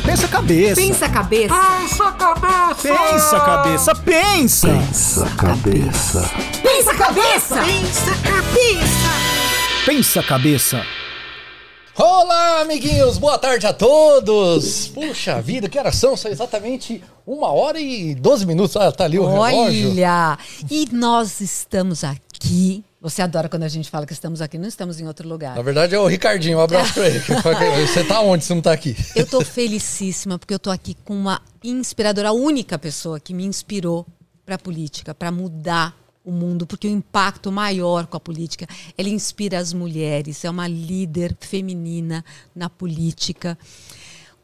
calma. Pensa a cabeça. Pensa a cabeça. Pensa cabeça! Pensa a cabeça. Pensa. Pensa cabeça. Pensa a cabeça. Pensa cabeça! Pensa a cabeça. Olá, amiguinhos, boa tarde a todos. Puxa vida, que horas são? São exatamente uma hora e 12 minutos. Ah, tá ali o relógio. Olha, e nós estamos aqui. Você adora quando a gente fala que estamos aqui, não estamos em outro lugar. Na verdade é o Ricardinho, um abraço pra ele. Você tá onde se não tá aqui? Eu tô felicíssima porque eu tô aqui com uma inspiradora, a única pessoa que me inspirou para política, para mudar o mundo, porque o impacto maior com a política, ela inspira as mulheres, é uma líder feminina na política,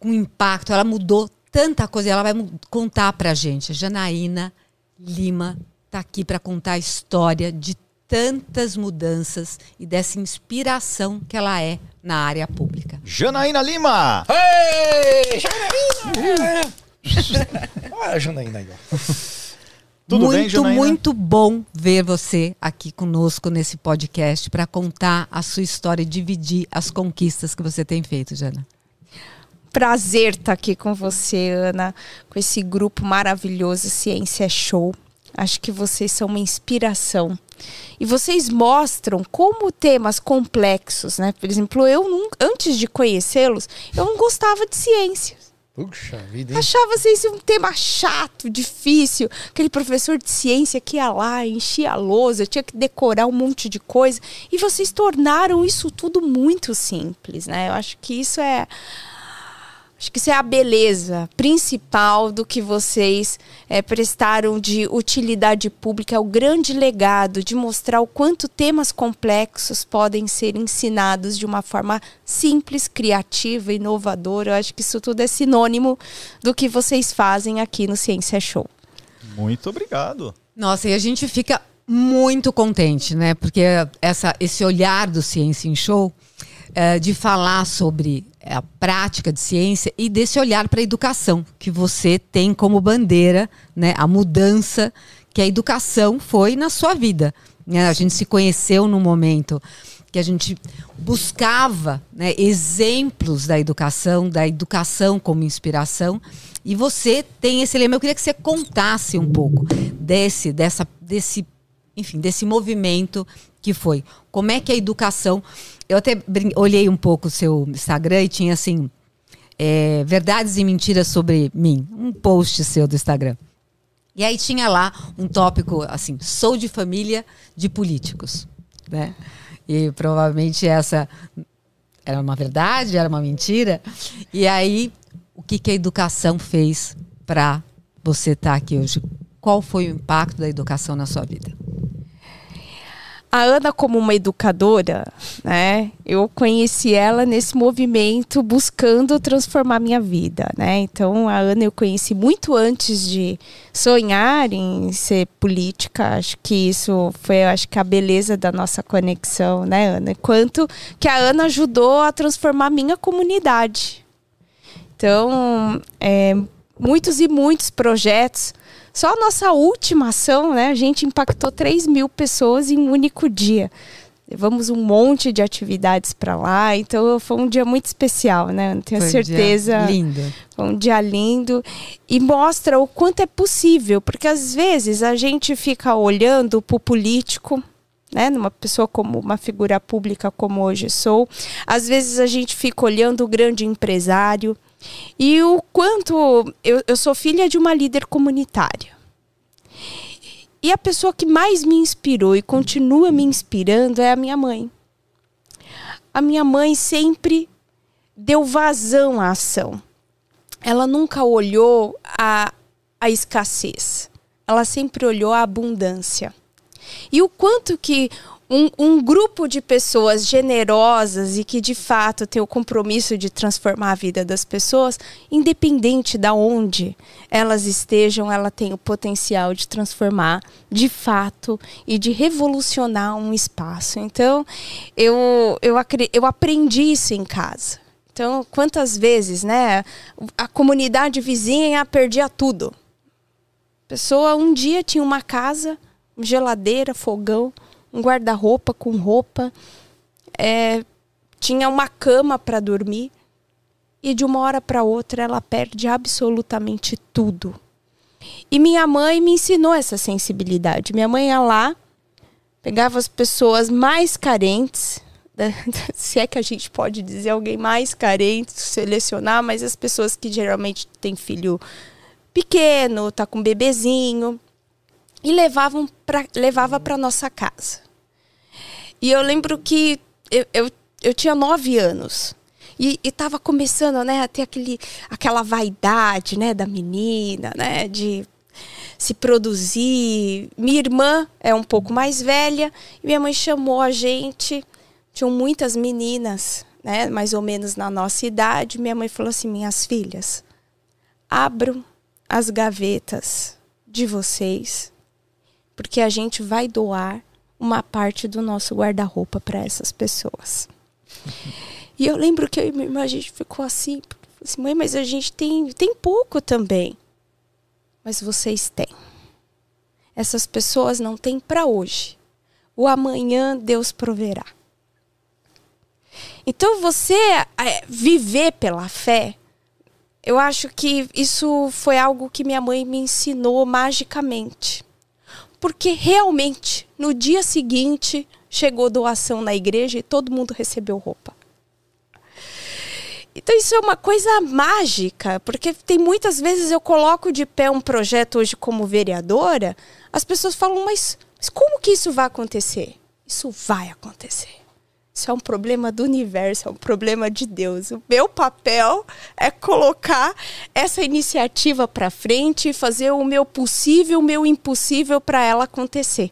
com impacto, ela mudou tanta coisa, ela vai contar pra gente. A Janaína Lima tá aqui para contar a história de tantas mudanças e dessa inspiração que ela é na área pública. Janaína Lima. Ei, Janaína! Olha a Janaína aí. Tudo muito, bem, Janaína? muito bom ver você aqui conosco nesse podcast para contar a sua história e dividir as conquistas que você tem feito, Jana. Prazer estar aqui com você, Ana, com esse grupo maravilhoso Ciência Show. Acho que vocês são uma inspiração. E vocês mostram como temas complexos, né? Por exemplo, eu não- antes de conhecê-los, eu não gostava de ciências. Puxa vida, hein? Achava ciência um tema chato, difícil. Aquele professor de ciência que ia lá, enchia a lousa, tinha que decorar um monte de coisa. E vocês tornaram isso tudo muito simples, né? Eu acho que isso é. Acho que isso é a beleza principal do que vocês eh, prestaram de utilidade pública, é o grande legado de mostrar o quanto temas complexos podem ser ensinados de uma forma simples, criativa, inovadora. Eu acho que isso tudo é sinônimo do que vocês fazem aqui no Ciência Show. Muito obrigado. Nossa, e a gente fica muito contente, né? Porque essa, esse olhar do Ciência em Show, eh, de falar sobre a prática de ciência e desse olhar para a educação, que você tem como bandeira, né? A mudança que a educação foi na sua vida. né? A gente se conheceu num momento que a gente buscava né, exemplos da educação, da educação como inspiração. E você tem esse lema. Eu queria que você contasse um pouco desse, dessa, desse, enfim, desse movimento que foi. Como é que a educação. Eu até olhei um pouco o seu Instagram e tinha assim. é, verdades e mentiras sobre mim. Um post seu do Instagram. E aí tinha lá um tópico assim, sou de família de políticos, né? E provavelmente essa era uma verdade, era uma mentira. E aí, o que, que a educação fez para você estar aqui hoje? Qual foi o impacto da educação na sua vida? A Ana, como uma educadora, né? Eu conheci ela nesse movimento buscando transformar minha vida, né? Então, a Ana eu conheci muito antes de sonhar em ser política. Acho que isso foi, acho que a beleza da nossa conexão, né, Ana? Quanto que a Ana ajudou a transformar minha comunidade. Então, é, muitos e muitos projetos. Só a nossa última ação, né? A gente impactou 3 mil pessoas em um único dia. Levamos um monte de atividades para lá, então foi um dia muito especial, né? Tenho Foi um dia certeza. Lindo. Foi um dia lindo e mostra o quanto é possível, porque às vezes a gente fica olhando para o político, né, numa pessoa como uma figura pública como hoje sou, às vezes a gente fica olhando o grande empresário e o quanto eu, eu sou filha de uma líder comunitária. E a pessoa que mais me inspirou e continua me inspirando é a minha mãe. A minha mãe sempre deu vazão à ação ela nunca olhou a, a escassez. Ela sempre olhou a abundância. E o quanto que um, um grupo de pessoas generosas e que de fato tem o compromisso de transformar a vida das pessoas, independente da onde elas estejam, ela tem o potencial de transformar de fato e de revolucionar um espaço. Então, eu, eu, eu aprendi isso em casa. Então, quantas vezes, né, a comunidade vizinha perdia tudo. A pessoa um dia tinha uma casa, geladeira, fogão, um guarda-roupa com roupa, é, tinha uma cama para dormir. e de uma hora para outra ela perde absolutamente tudo. E minha mãe me ensinou essa sensibilidade. Minha mãe ia lá, pegava as pessoas mais carentes, se é que a gente pode dizer alguém mais carente, selecionar, mas as pessoas que geralmente têm filho pequeno, tá com bebezinho, e levavam pra, levava para nossa casa. E eu lembro que eu, eu, eu tinha nove anos. E estava começando né, a ter aquele, aquela vaidade né, da menina, né, de se produzir. Minha irmã é um pouco mais velha e minha mãe chamou a gente. Tinham muitas meninas, né, mais ou menos na nossa idade. Minha mãe falou assim: minhas filhas, abram as gavetas de vocês, porque a gente vai doar uma parte do nosso guarda-roupa para essas pessoas. E eu lembro que eu e minha irmã, a gente ficou assim, assim, mãe, mas a gente tem, tem pouco também. Mas vocês têm. Essas pessoas não têm para hoje. O amanhã Deus proverá. Então você é, viver pela fé, eu acho que isso foi algo que minha mãe me ensinou magicamente. Porque realmente, no dia seguinte, chegou doação na igreja e todo mundo recebeu roupa. Então isso é uma coisa mágica, porque tem muitas vezes eu coloco de pé um projeto hoje como vereadora, as pessoas falam, mas, mas como que isso vai acontecer? Isso vai acontecer. Isso é um problema do universo, é um problema de Deus. O meu papel é colocar essa iniciativa para frente e fazer o meu possível, o meu impossível para ela acontecer.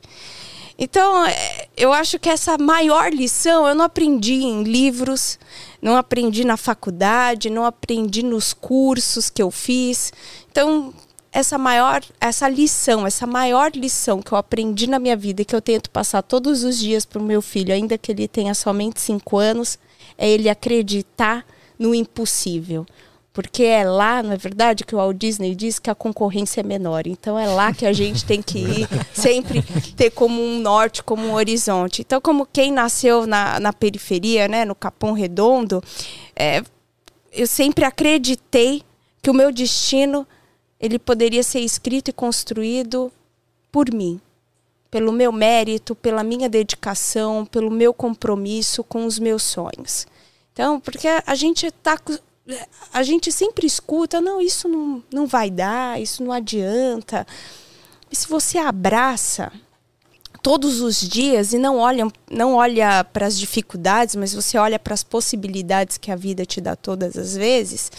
Então, é, eu acho que essa maior lição eu não aprendi em livros, não aprendi na faculdade, não aprendi nos cursos que eu fiz. Então, essa maior, essa lição, essa maior lição que eu aprendi na minha vida e que eu tento passar todos os dias para o meu filho, ainda que ele tenha somente cinco anos, é ele acreditar no impossível. Porque é lá, na é verdade, que o Walt Disney diz que a concorrência é menor. Então é lá que a gente tem que ir, sempre ter como um norte, como um horizonte. Então, como quem nasceu na, na periferia, né, no Capão Redondo, é, eu sempre acreditei que o meu destino ele poderia ser escrito e construído por mim, pelo meu mérito, pela minha dedicação, pelo meu compromisso com os meus sonhos. Então, porque a gente está a gente sempre escuta, não, isso não, não vai dar, isso não adianta. E se você abraça todos os dias e não olha, não olha para as dificuldades, mas você olha para as possibilidades que a vida te dá todas as vezes,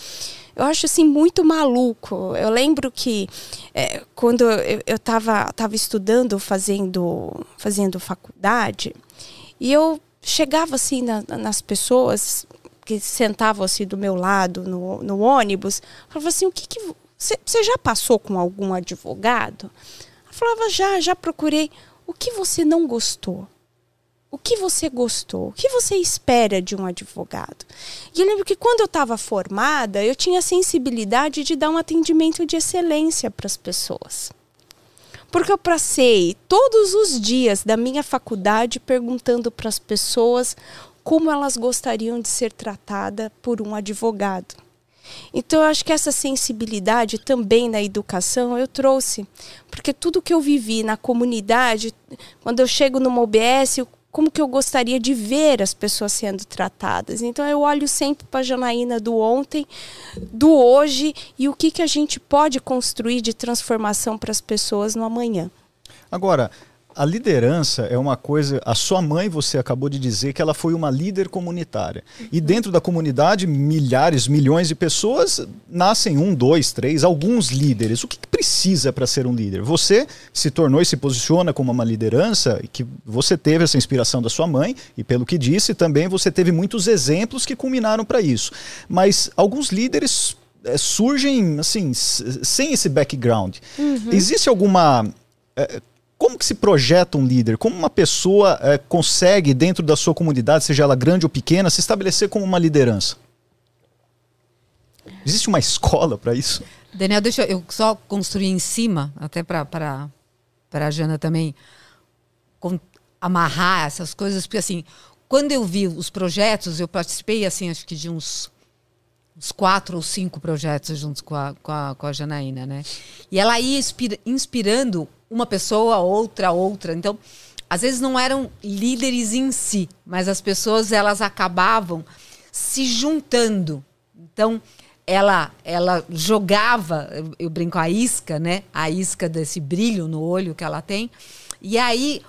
eu acho assim muito maluco. Eu lembro que é, quando eu estava tava estudando, fazendo, fazendo faculdade, e eu chegava assim na, nas pessoas, que sentavam assim do meu lado no, no ônibus, falava assim, o que que você já passou com algum advogado? Eu falava, já, já procurei. O que você não gostou? O que você gostou? O que você espera de um advogado? E eu lembro que quando eu estava formada, eu tinha a sensibilidade de dar um atendimento de excelência para as pessoas. Porque eu passei todos os dias da minha faculdade perguntando para as pessoas como elas gostariam de ser tratadas por um advogado. Então, eu acho que essa sensibilidade também na educação eu trouxe, porque tudo que eu vivi na comunidade, quando eu chego numa OBS, como que eu gostaria de ver as pessoas sendo tratadas. Então, eu olho sempre para a Janaína do ontem, do hoje e o que, que a gente pode construir de transformação para as pessoas no amanhã. Agora, a liderança é uma coisa. A sua mãe, você acabou de dizer que ela foi uma líder comunitária. E dentro da comunidade, milhares, milhões de pessoas nascem um, dois, três, alguns líderes. O que, que precisa para ser um líder? Você se tornou e se posiciona como uma liderança, que você teve essa inspiração da sua mãe, e pelo que disse, também você teve muitos exemplos que culminaram para isso. Mas alguns líderes é, surgem assim, sem esse background. Uhum. Existe alguma. É, como que se projeta um líder? Como uma pessoa é, consegue, dentro da sua comunidade, seja ela grande ou pequena, se estabelecer como uma liderança? Existe uma escola para isso? Daniel, deixa eu só construir em cima, até para a Jana também, com, amarrar essas coisas, porque assim, quando eu vi os projetos, eu participei, assim, acho que de uns uns quatro ou cinco projetos juntos com a, com a, com a Janaína, né? E ela ia inspira, inspirando uma pessoa, outra, outra. Então, às vezes não eram líderes em si, mas as pessoas elas acabavam se juntando. Então, ela ela jogava, eu, brinco a isca, né? A isca desse brilho no olho que ela tem. E aí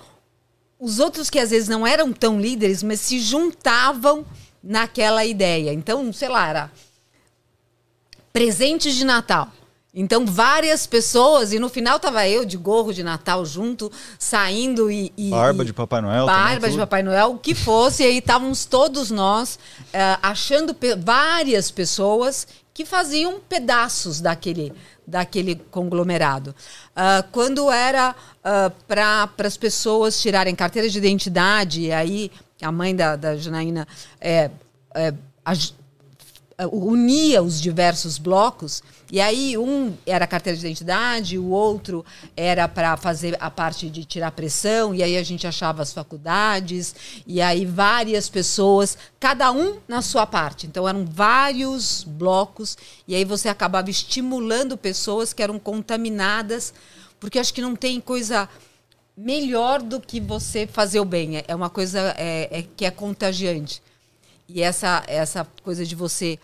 os outros que às vezes não eram tão líderes, mas se juntavam naquela ideia. Então, sei lá, era presentes de Natal. Então, várias pessoas, e no final tava eu de gorro de Natal junto, saindo e. e Barba de Papai Noel. Barba de. Papai Noel, o que fosse, e aí estávamos todos nós eh, achando pe várias pessoas que faziam pedaços daquele, daquele conglomerado. Ah, quando era para as pessoas tirarem carteira de identidade, e aí a mãe da, da Janaína é, é, aj- unia os diversos blocos e aí um era carteira de identidade, o outro era para fazer a parte de tirar pressão e aí a gente achava as faculdades e aí várias pessoas, cada um na sua parte. Então eram vários blocos e aí você acabava estimulando pessoas que eram contaminadas, porque acho que não tem coisa melhor do que você fazer o bem. É- É uma coisa é, é que é contagiante. E essa, essa coisa de você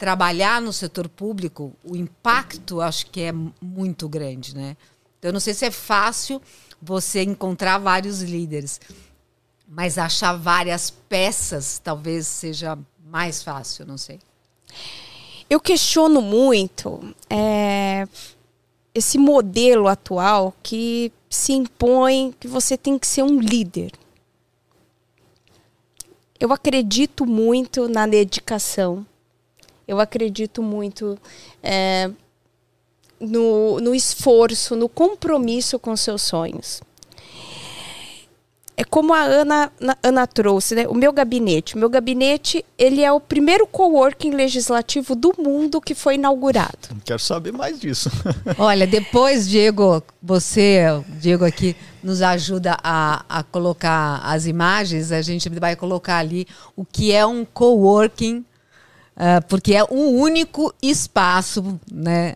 trabalhar no setor público, o impacto acho que é mu- muito grande, né? Eu não sei se é fácil você encontrar vários líderes, mas achar várias peças talvez seja mais fácil, não sei. Eu questiono muito é, esse modelo atual que se impõe que você tem que ser um líder. Eu acredito muito na dedicação. Eu acredito muito é, no, no esforço, no compromisso com seus sonhos. É como a Ana, na- Ana trouxe, né? O meu gabinete. O meu gabinete, ele é o primeiro coworking legislativo do mundo que foi inaugurado. Quero saber mais disso. Olha, depois, Diego, você, Diego aqui, nos ajuda a, a colocar as imagens. A gente vai colocar ali o que é um coworking, ah, porque é um único espaço, né?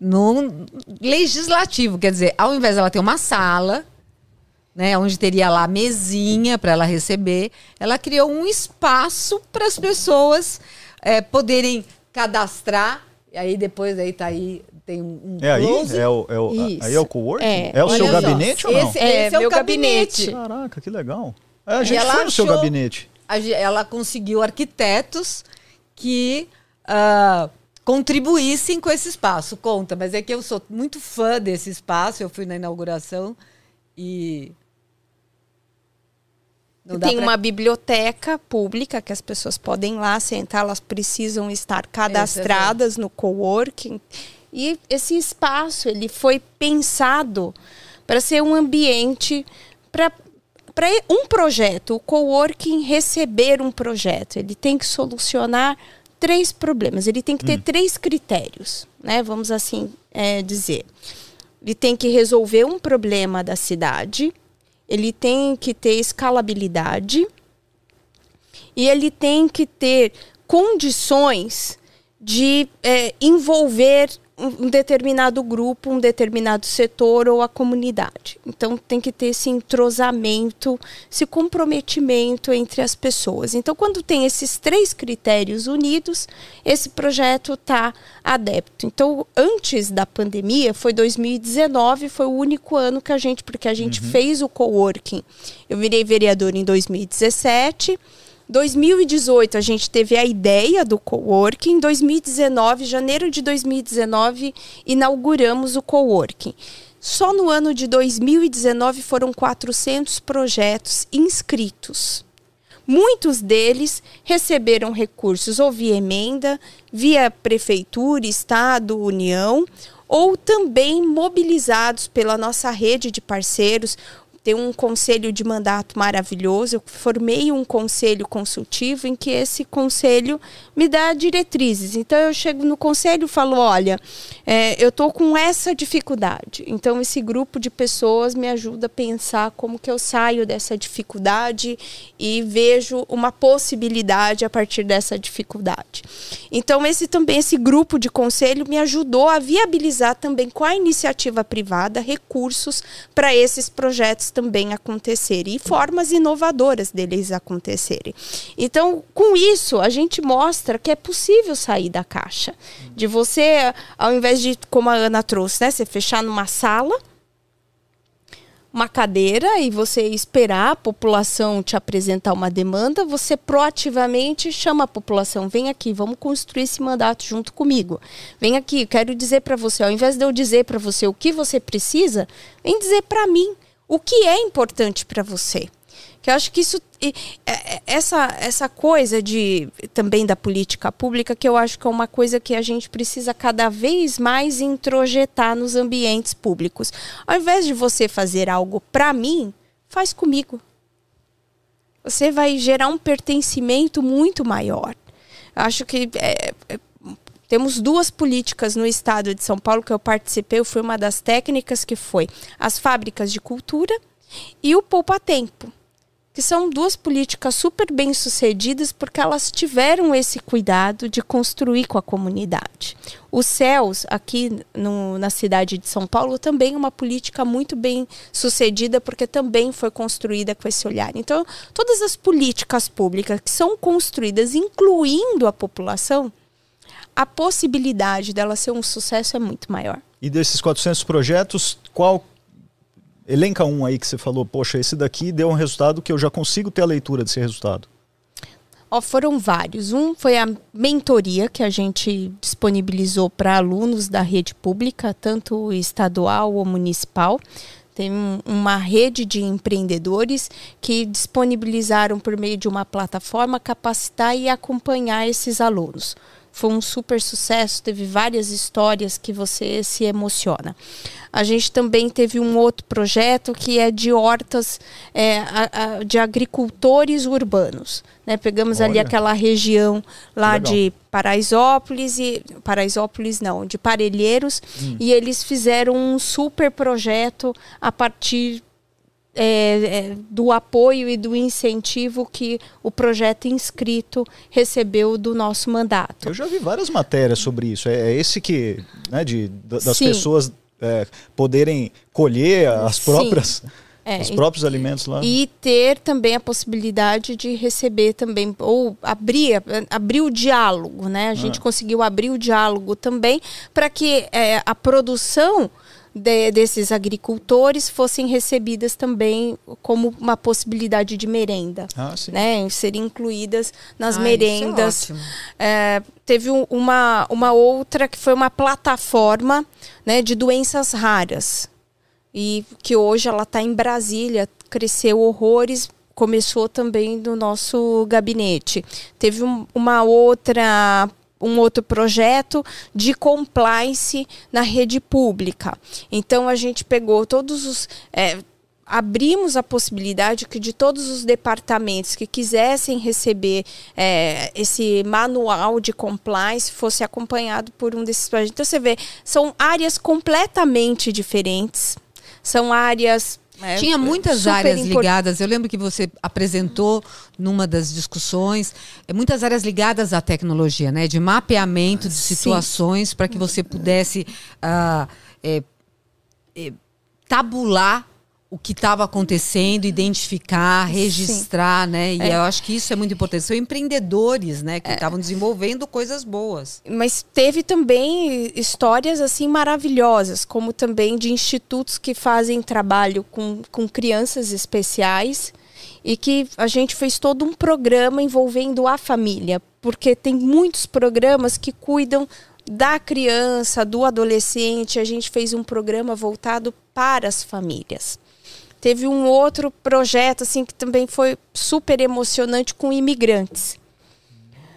No legislativo, quer dizer, ao invés dela ter uma sala, né, onde teria lá a mesinha para ela receber, ela criou um espaço para as pessoas eh, poderem cadastrar. E aí depois aí tá aí tem um, É aí? É o, é o, Isso. aí é o coworking? É. É, o seu só, gabinete ou não? esse- É, esse é o meu gabinete. gabinete. Caraca, que legal. É, a gente ela foi no seu achou- gabinete. A ela conseguiu arquitetos que ah, contribuíssem com esse espaço. Conta, mas é que eu sou muito fã desse espaço. Eu fui na inauguração e. Tem pra- uma biblioteca pública que as pessoas podem lá sentar, elas precisam estar cadastradas no coworking. E esse espaço ele foi pensado para ser um ambiente para para um projeto, o coworking receber um projeto, ele tem que solucionar três problemas. Ele tem que ter três critérios, né? Vamos assim é, dizer. Ele tem que resolver um problema da cidade, ele tem que ter escalabilidade e ele tem que ter condições de é, envolver um, determinado grupo, um determinado setor ou a comunidade. Então tem que ter esse entrosamento, esse comprometimento entre as pessoas. Então, quando tem esses três critérios unidos, esse projeto está adepto. Então, antes da pandemia, foi 2019, foi o único ano que a gente, porque a gente fez o coworking. Eu virei vereador em 2017. 2018 a gente teve a ideia do coworking. Em 2019, janeiro de 2019, inauguramos o coworking. Só no ano de 2019 foram 400 projetos inscritos. Muitos deles receberam recursos ou via emenda, via prefeitura, estado, união, ou também mobilizados pela nossa rede de parceiros, tem um conselho de mandato maravilhoso. Eu formei um conselho consultivo em que esse conselho me dá diretrizes. Então eu chego no conselho e falo: olha, é, eu estou com essa dificuldade. Então esse grupo de pessoas me ajuda a pensar como que eu saio dessa dificuldade e vejo uma possibilidade a partir dessa dificuldade. Então esse também esse grupo de conselho me ajudou a viabilizar também com a iniciativa privada recursos para esses projetos também acontecerem e formas inovadoras deles acontecerem. Então, com isso, a gente mostra que é possível sair da caixa. De você, ao invés de, como a Ana trouxe, né, você fechar numa sala, uma cadeira e você esperar a população te apresentar uma demanda, você proativamente chama a população, vem aqui, vamos construir esse mandato junto comigo. Vem aqui, quero dizer para você, ao invés de eu dizer para você o que você precisa, vem dizer para mim o que é importante para você. Que eu acho que isso é, é, essa essa coisa de também da política pública que eu acho que é uma coisa que a gente precisa cada vez mais introjetar nos ambientes públicos. Ao invés de você fazer algo para mim, faz comigo. Você vai gerar um pertencimento muito maior. Acho que é, é, temos duas políticas no estado de São Paulo que eu participei, eu fui uma das técnicas que foi as fábricas de cultura e o poupa tempo que são duas políticas super bem sucedidas porque elas tiveram esse cuidado de construir com a comunidade. Os céus, aqui no, na cidade de São Paulo, também é uma política muito bem sucedida porque também foi construída com esse olhar. Então, todas as políticas públicas que são construídas incluindo a população, a possibilidade dela ser um sucesso é muito maior. E desses 400 projetos, qual Elenca um aí que você falou, poxa, esse daqui deu um resultado que eu já consigo ter a leitura desse resultado. Oh, foram vários. Um foi a mentoria que a gente disponibilizou para alunos da rede pública, tanto estadual ou municipal. Tem um, uma rede de empreendedores que disponibilizaram por meio de uma plataforma capacitar e acompanhar esses alunos foi um super sucesso, teve várias histórias que você se emociona. A gente também teve um outro projeto que é de hortas, é, a, a, de agricultores urbanos. Né? Pegamos Olha. ali aquela região lá de Paraisópolis e Paraisópolis não, de Parelheiros, hum. e eles fizeram um super projeto a partir é, é, do apoio e do incentivo que o projeto inscrito recebeu do nosso mandato. Eu já vi várias matérias sobre isso. É, é esse que, né, de, das Sim. pessoas é, poderem colher as próprias. É, os próprios e, alimentos lá. E ter também a possibilidade de receber também, ou abrir, abrir o diálogo, né? A gente ah. conseguiu abrir o diálogo também para que é, a produção de, desses agricultores fossem recebidas também como uma possibilidade de merenda, ah, né? Serem incluídas nas ah, merendas. É, teve uma, uma outra que foi uma plataforma né, de doenças raras e que hoje ela está em Brasília, cresceu horrores, começou também no nosso gabinete. Teve um, uma outra um outro projeto de compliance na rede pública. Então a gente pegou todos os. É, abrimos a possibilidade que de todos os departamentos que quisessem receber é, esse manual de compliance fosse acompanhado por um desses projetos. Então você vê, são áreas completamente diferentes, são áreas é, Tinha muitas áreas import... ligadas. Eu lembro que você apresentou numa das discussões é, muitas áreas ligadas à tecnologia, né? De mapeamento de situações para que você pudesse uh, é, é, tabular o que estava acontecendo, identificar, registrar, Sim. né? E é. eu acho que isso é muito importante. São empreendedores, né, que estavam é. desenvolvendo coisas boas. Mas teve também histórias assim maravilhosas, como também de institutos que fazem trabalho com, com crianças especiais e que a gente fez todo um programa envolvendo a família, porque tem muitos programas que cuidam da criança, do adolescente. A gente fez um programa voltado para as famílias. Teve um outro projeto assim que também foi super emocionante com imigrantes.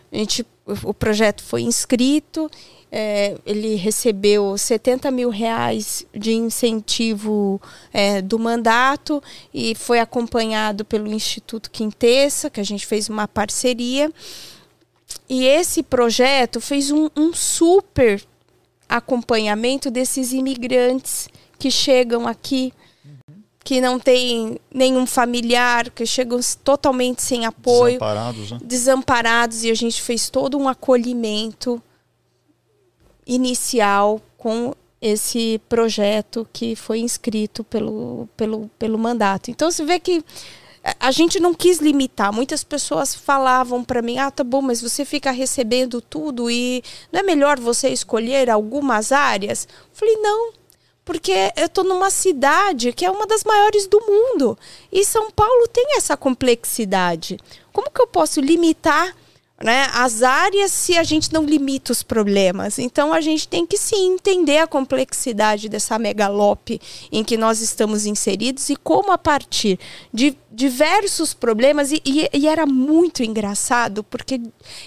A gente o projeto foi inscrito, é, ele recebeu 70 mil reais de incentivo é, do mandato e foi acompanhado pelo Instituto Quintessa, que a gente fez uma parceria. E esse projeto fez um, um super acompanhamento desses imigrantes que chegam aqui que não tem nenhum familiar, que chegam totalmente sem apoio, Desamparados, né? desamparados e a gente fez todo um acolhimento inicial com esse projeto que foi inscrito pelo, pelo, pelo mandato. Então você vê que a gente não quis limitar. Muitas pessoas falavam para mim: "Ah, tá bom, mas você fica recebendo tudo e não é melhor você escolher algumas áreas?" Eu falei: "Não, porque eu estou numa cidade que é uma das maiores do mundo. E São Paulo tem essa complexidade. Como que eu posso limitar né, as áreas se a gente não limita os problemas? Então a gente tem que sim entender a complexidade dessa megalope em que nós estamos inseridos e como a partir de diversos problemas e, e, e era muito engraçado porque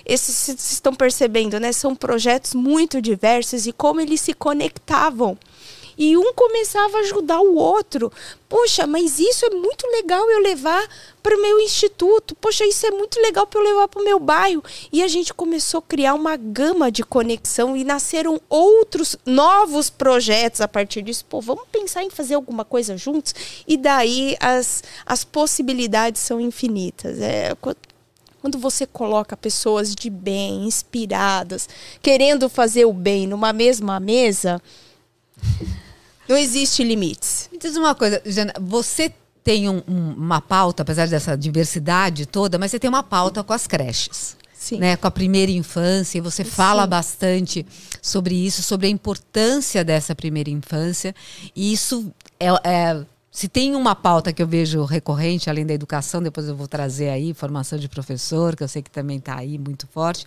esses vocês estão percebendo, né? São projetos muito diversos e como eles se conectavam e um começava a ajudar o outro. Poxa, mas isso é muito legal eu levar para o meu instituto. Poxa, isso é muito legal para eu levar para o meu bairro. E a gente começou a criar uma gama de conexão e nasceram outros novos projetos a partir disso. Pô, vamos pensar em fazer alguma coisa juntos? E daí as, as possibilidades são infinitas. É, quando você coloca pessoas de bem, inspiradas, querendo fazer o bem numa mesma mesa, não existe limites. Me diz uma coisa, Jana, você tem um, um, uma pauta, apesar dessa diversidade toda, mas você tem uma pauta com as creches. Sim. Né, com a primeira infância, e você fala Sim. bastante sobre isso, sobre a importância dessa primeira infância. E isso é, é se tem uma pauta que eu vejo recorrente, além da educação, depois eu vou trazer aí formação de professor, que eu sei que também está aí muito forte.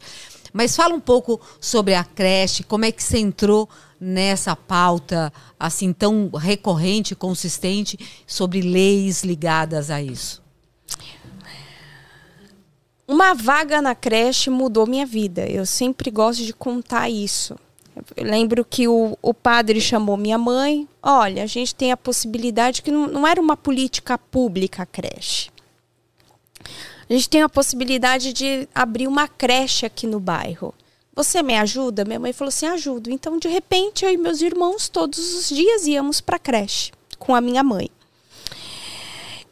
Mas fala um pouco sobre a creche, como é que você entrou nessa pauta assim tão recorrente, consistente sobre leis ligadas a isso? Uma vaga na creche mudou minha vida. Eu sempre gosto de contar isso. Eu lembro que o, o padre chamou minha mãe. Olha, a gente tem a possibilidade que não, não era uma política pública a creche. A gente tem a possibilidade de abrir uma creche aqui no bairro. Você me ajuda? Minha mãe falou assim: ajudo. Então, de repente, eu e meus irmãos, todos os dias, íamos para a creche com a minha mãe.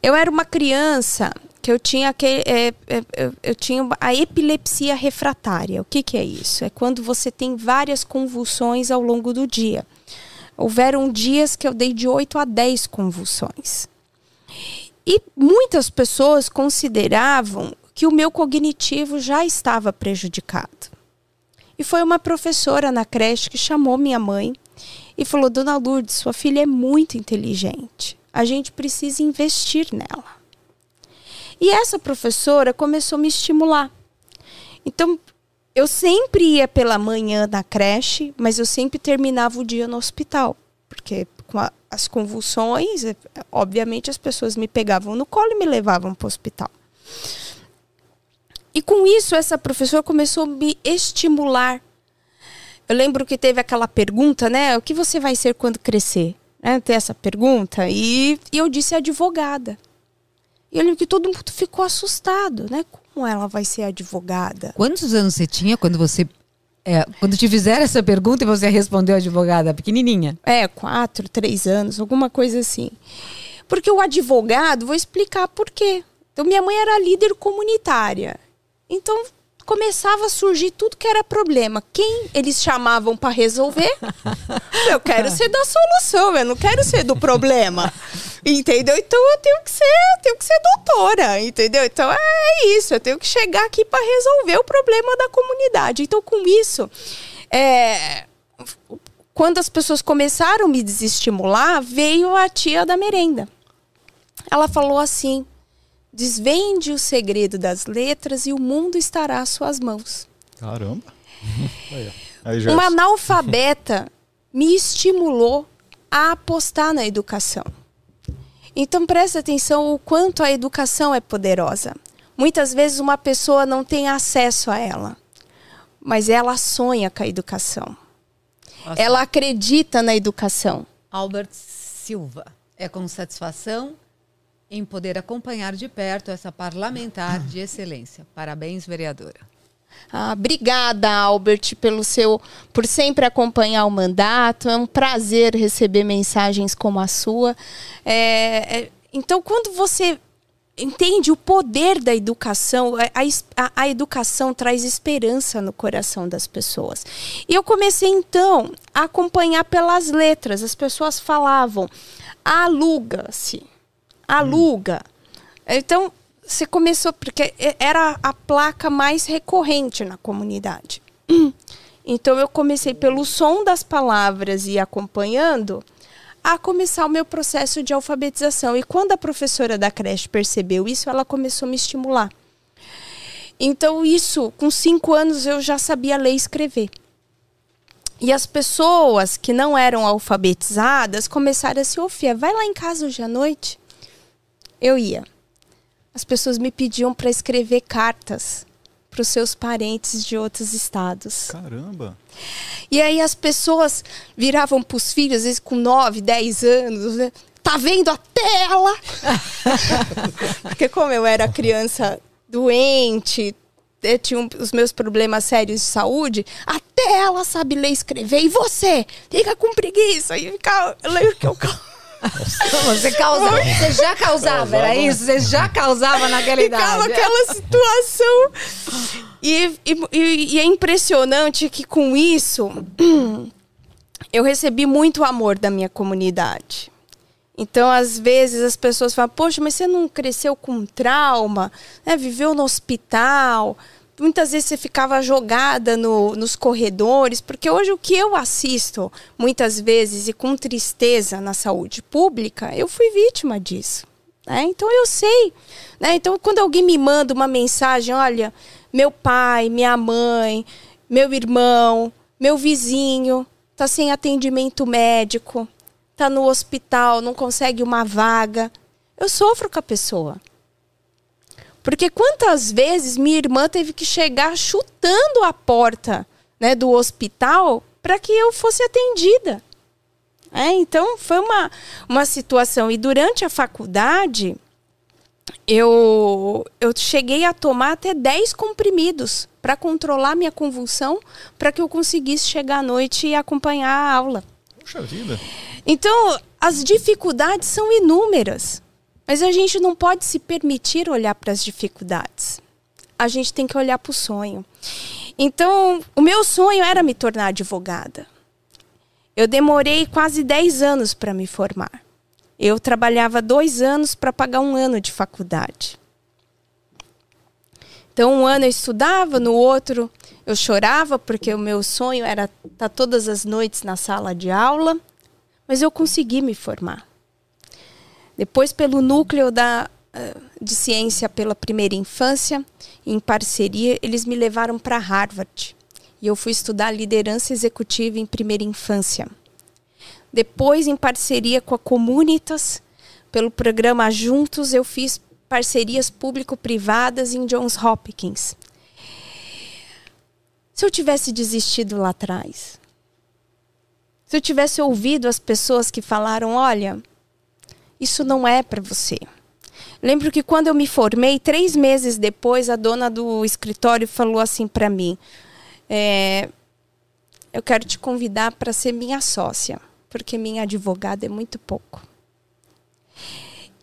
Eu era uma criança que eu tinha que é, é, eu tinha a epilepsia refratária. O que, que é isso? É quando você tem várias convulsões ao longo do dia. Houveram dias que eu dei de 8 a 10 convulsões. E muitas pessoas consideravam que o meu cognitivo já estava prejudicado. E foi uma professora na creche que chamou minha mãe e falou: Dona Lourdes, sua filha é muito inteligente. A gente precisa investir nela. E essa professora começou a me estimular. Então, eu sempre ia pela manhã na creche, mas eu sempre terminava o dia no hospital. Porque com a, as convulsões, é, obviamente as pessoas me pegavam no colo e me levavam para o hospital. E com isso, essa professora começou a me estimular. Eu lembro que teve aquela pergunta, né? O que você vai ser quando crescer? Né? Tem essa pergunta. E, e eu disse advogada. E eu lembro que todo mundo ficou assustado, né? Como ela vai ser advogada? Quantos anos você tinha quando você. É, quando te fizeram essa pergunta e você respondeu advogada pequenininha? É, quatro, três anos, alguma coisa assim. Porque o advogado, vou explicar por quê. Então, minha mãe era líder comunitária. Então começava a surgir tudo que era problema. Quem eles chamavam para resolver? eu quero ser da solução, eu não quero ser do problema. Entendeu? Então eu tenho que ser, doutora, entendeu? Então é isso, eu tenho que chegar aqui para resolver o problema da comunidade. Então com isso, é, quando as pessoas começaram a me desestimular, veio a tia da merenda. Ela falou assim: Desvende o segredo das letras e o mundo estará às suas mãos. Caramba! Aí, Uma analfabeta me estimulou a apostar na educação. Então preste atenção o quanto a educação é poderosa. Muitas vezes uma pessoa não tem acesso a ela. mas ela sonha com a educação. Nossa. Ela acredita na educação. Albert Silva. É com satisfação em poder acompanhar de perto essa parlamentar de excelência. Parabéns, vereadora. Ah, obrigada, Albert, pelo seu, por sempre acompanhar o mandato. É um prazer receber mensagens como a sua. É, é, então, quando você entende o poder da educação, a, a, a, educação traz esperança no coração das pessoas. E eu comecei então a acompanhar pelas letras. As pessoas falavam: aluga-se, aluga. Então você começou porque era a placa mais recorrente na comunidade. Então eu comecei pelo som das palavras e acompanhando a começar o meu processo de alfabetização. E quando a professora da creche percebeu isso, ela começou a me estimular. Então, isso, com cinco anos, eu já sabia ler e escrever. E as pessoas que não eram alfabetizadas começaram a se ouvir. Vai lá em casa hoje à noite? Eu ia. As pessoas me pediam para escrever cartas para os seus parentes de outros estados. Caramba! E aí as pessoas viravam para os filhos, às vezes com 9, 10 anos, né? tá vendo a tela? Porque como eu era criança doente, eu tinha os meus problemas sérios de saúde, até ela sabe ler e escrever. E você? Fica com preguiça. E fica, eu lembro que eu você, causa, você já causava, era isso? Você já causava naquela idade. Ficava aquela situação. E, e, e é impressionante que com isso eu recebi muito amor da minha comunidade. Então, às vezes, as pessoas falam, poxa, mas você não cresceu com trauma, né? viveu no hospital, muitas vezes você ficava jogada no, nos corredores, porque hoje o que eu assisto, muitas vezes, e com tristeza na saúde pública, eu fui vítima disso. Né? Então eu sei. Né? Então, quando alguém me manda uma mensagem, olha, meu pai, minha mãe, meu irmão, meu vizinho está sem atendimento médico, está no hospital, não consegue uma vaga. Eu sofro com a pessoa. Porque quantas vezes minha irmã teve que chegar chutando a porta né, do hospital para que eu fosse atendida. É, então foi uma, uma situação. E durante a faculdade, eu, eu cheguei a tomar até 10 comprimidos para controlar minha convulsão, para que eu conseguisse chegar à noite e acompanhar a aula. Puxa vida. Então, as dificuldades são inúmeras. Mas a gente não pode se permitir olhar para as dificuldades. A gente tem que olhar para o sonho. Então, o meu sonho era me tornar advogada. Eu demorei quase 10 anos para me formar. Eu trabalhava dois anos para pagar um ano de faculdade. Então, um ano eu estudava, no outro eu chorava, porque o meu sonho era estar todas as noites na sala de aula, mas eu consegui me formar. Depois, pelo núcleo da, eh, de ciência pela primeira infância, em parceria, eles me levaram para Harvard. E eu fui estudar liderança executiva em primeira infância. Depois, em parceria com a Comunitas, pelo programa Juntos, eu fiz parcerias público-privadas em Johns Hopkins. Se eu tivesse desistido lá atrás, se eu tivesse ouvido as pessoas que falaram: olha, isso não é para você. Lembro que quando eu me formei, três meses depois, a dona do escritório falou assim para mim: é, Eu quero te convidar para ser minha sócia, porque minha advogada é muito pouco.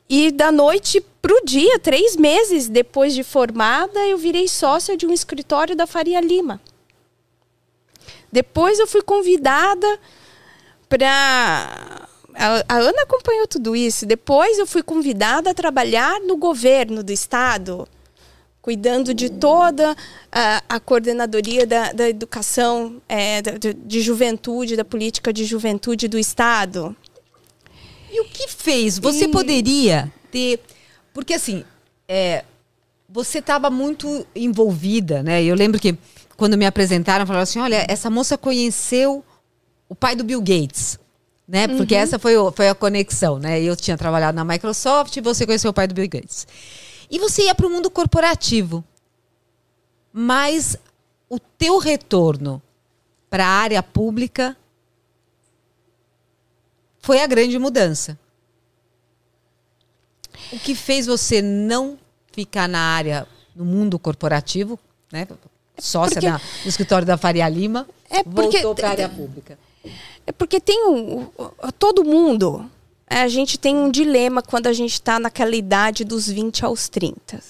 E da noite para o dia, três meses depois de formada, eu virei sócia de um escritório da Faria Lima. Depois eu fui convidada para a, a, Ana acompanhou tudo isso. Depois eu fui convidada a trabalhar no governo do estado, cuidando de toda a, a coordenadoria da, da educação é, de, de juventude, da política de juventude do estado. E o que fez? Você e... poderia ter. Porque assim, é, você estava muito envolvida, né? Eu lembro que quando me apresentaram, falaram assim: olha, essa moça conheceu o pai do Bill Gates né? Porque uhum. essa foi, o, foi a conexão, né? Eu tinha trabalhado na Microsoft e você conheceu o pai do Bill Gates. E você ia para o mundo corporativo. Mas o teu retorno para a área pública foi a grande mudança. O que fez você não ficar na área, no mundo corporativo, né? Sócia Porque- da- do escritório da Faria Lima, É porque- voltou para a área pública. É porque tem um, todo mundo. é, A gente tem um dilema quando a gente está naquela idade dos 20 aos 30.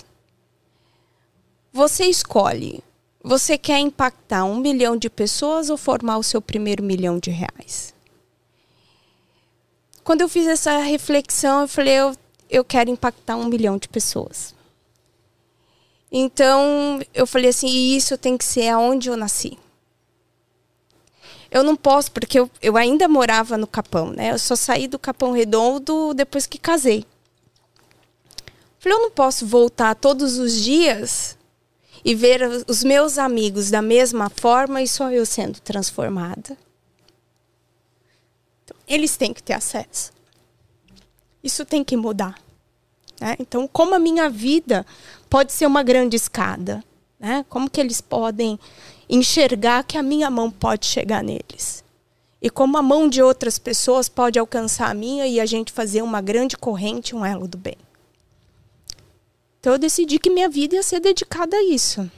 Você escolhe. Você quer impactar um milhão de pessoas ou formar o seu primeiro milhão de reais? Quando eu fiz essa reflexão, eu falei, eu, eu quero impactar um milhão de pessoas. Então, eu falei assim, isso tem que ser aonde eu nasci. Eu não posso, porque eu, eu ainda morava no Capão, né? Eu só saí do Capão Redondo depois que casei. Falei, eu não posso voltar todos os dias e ver os- meus amigos da mesma forma e só eu sendo transformada. Então, eles têm que ter acesso. Isso tem que mudar. né? Então, como a minha vida pode ser uma grande escada? Né? Como que eles podem enxergar que a minha mão pode chegar neles? E como a mão de outras pessoas pode alcançar a minha e a gente fazer uma grande corrente, um elo do bem. Então eu decidi que minha vida ia ser dedicada a isso.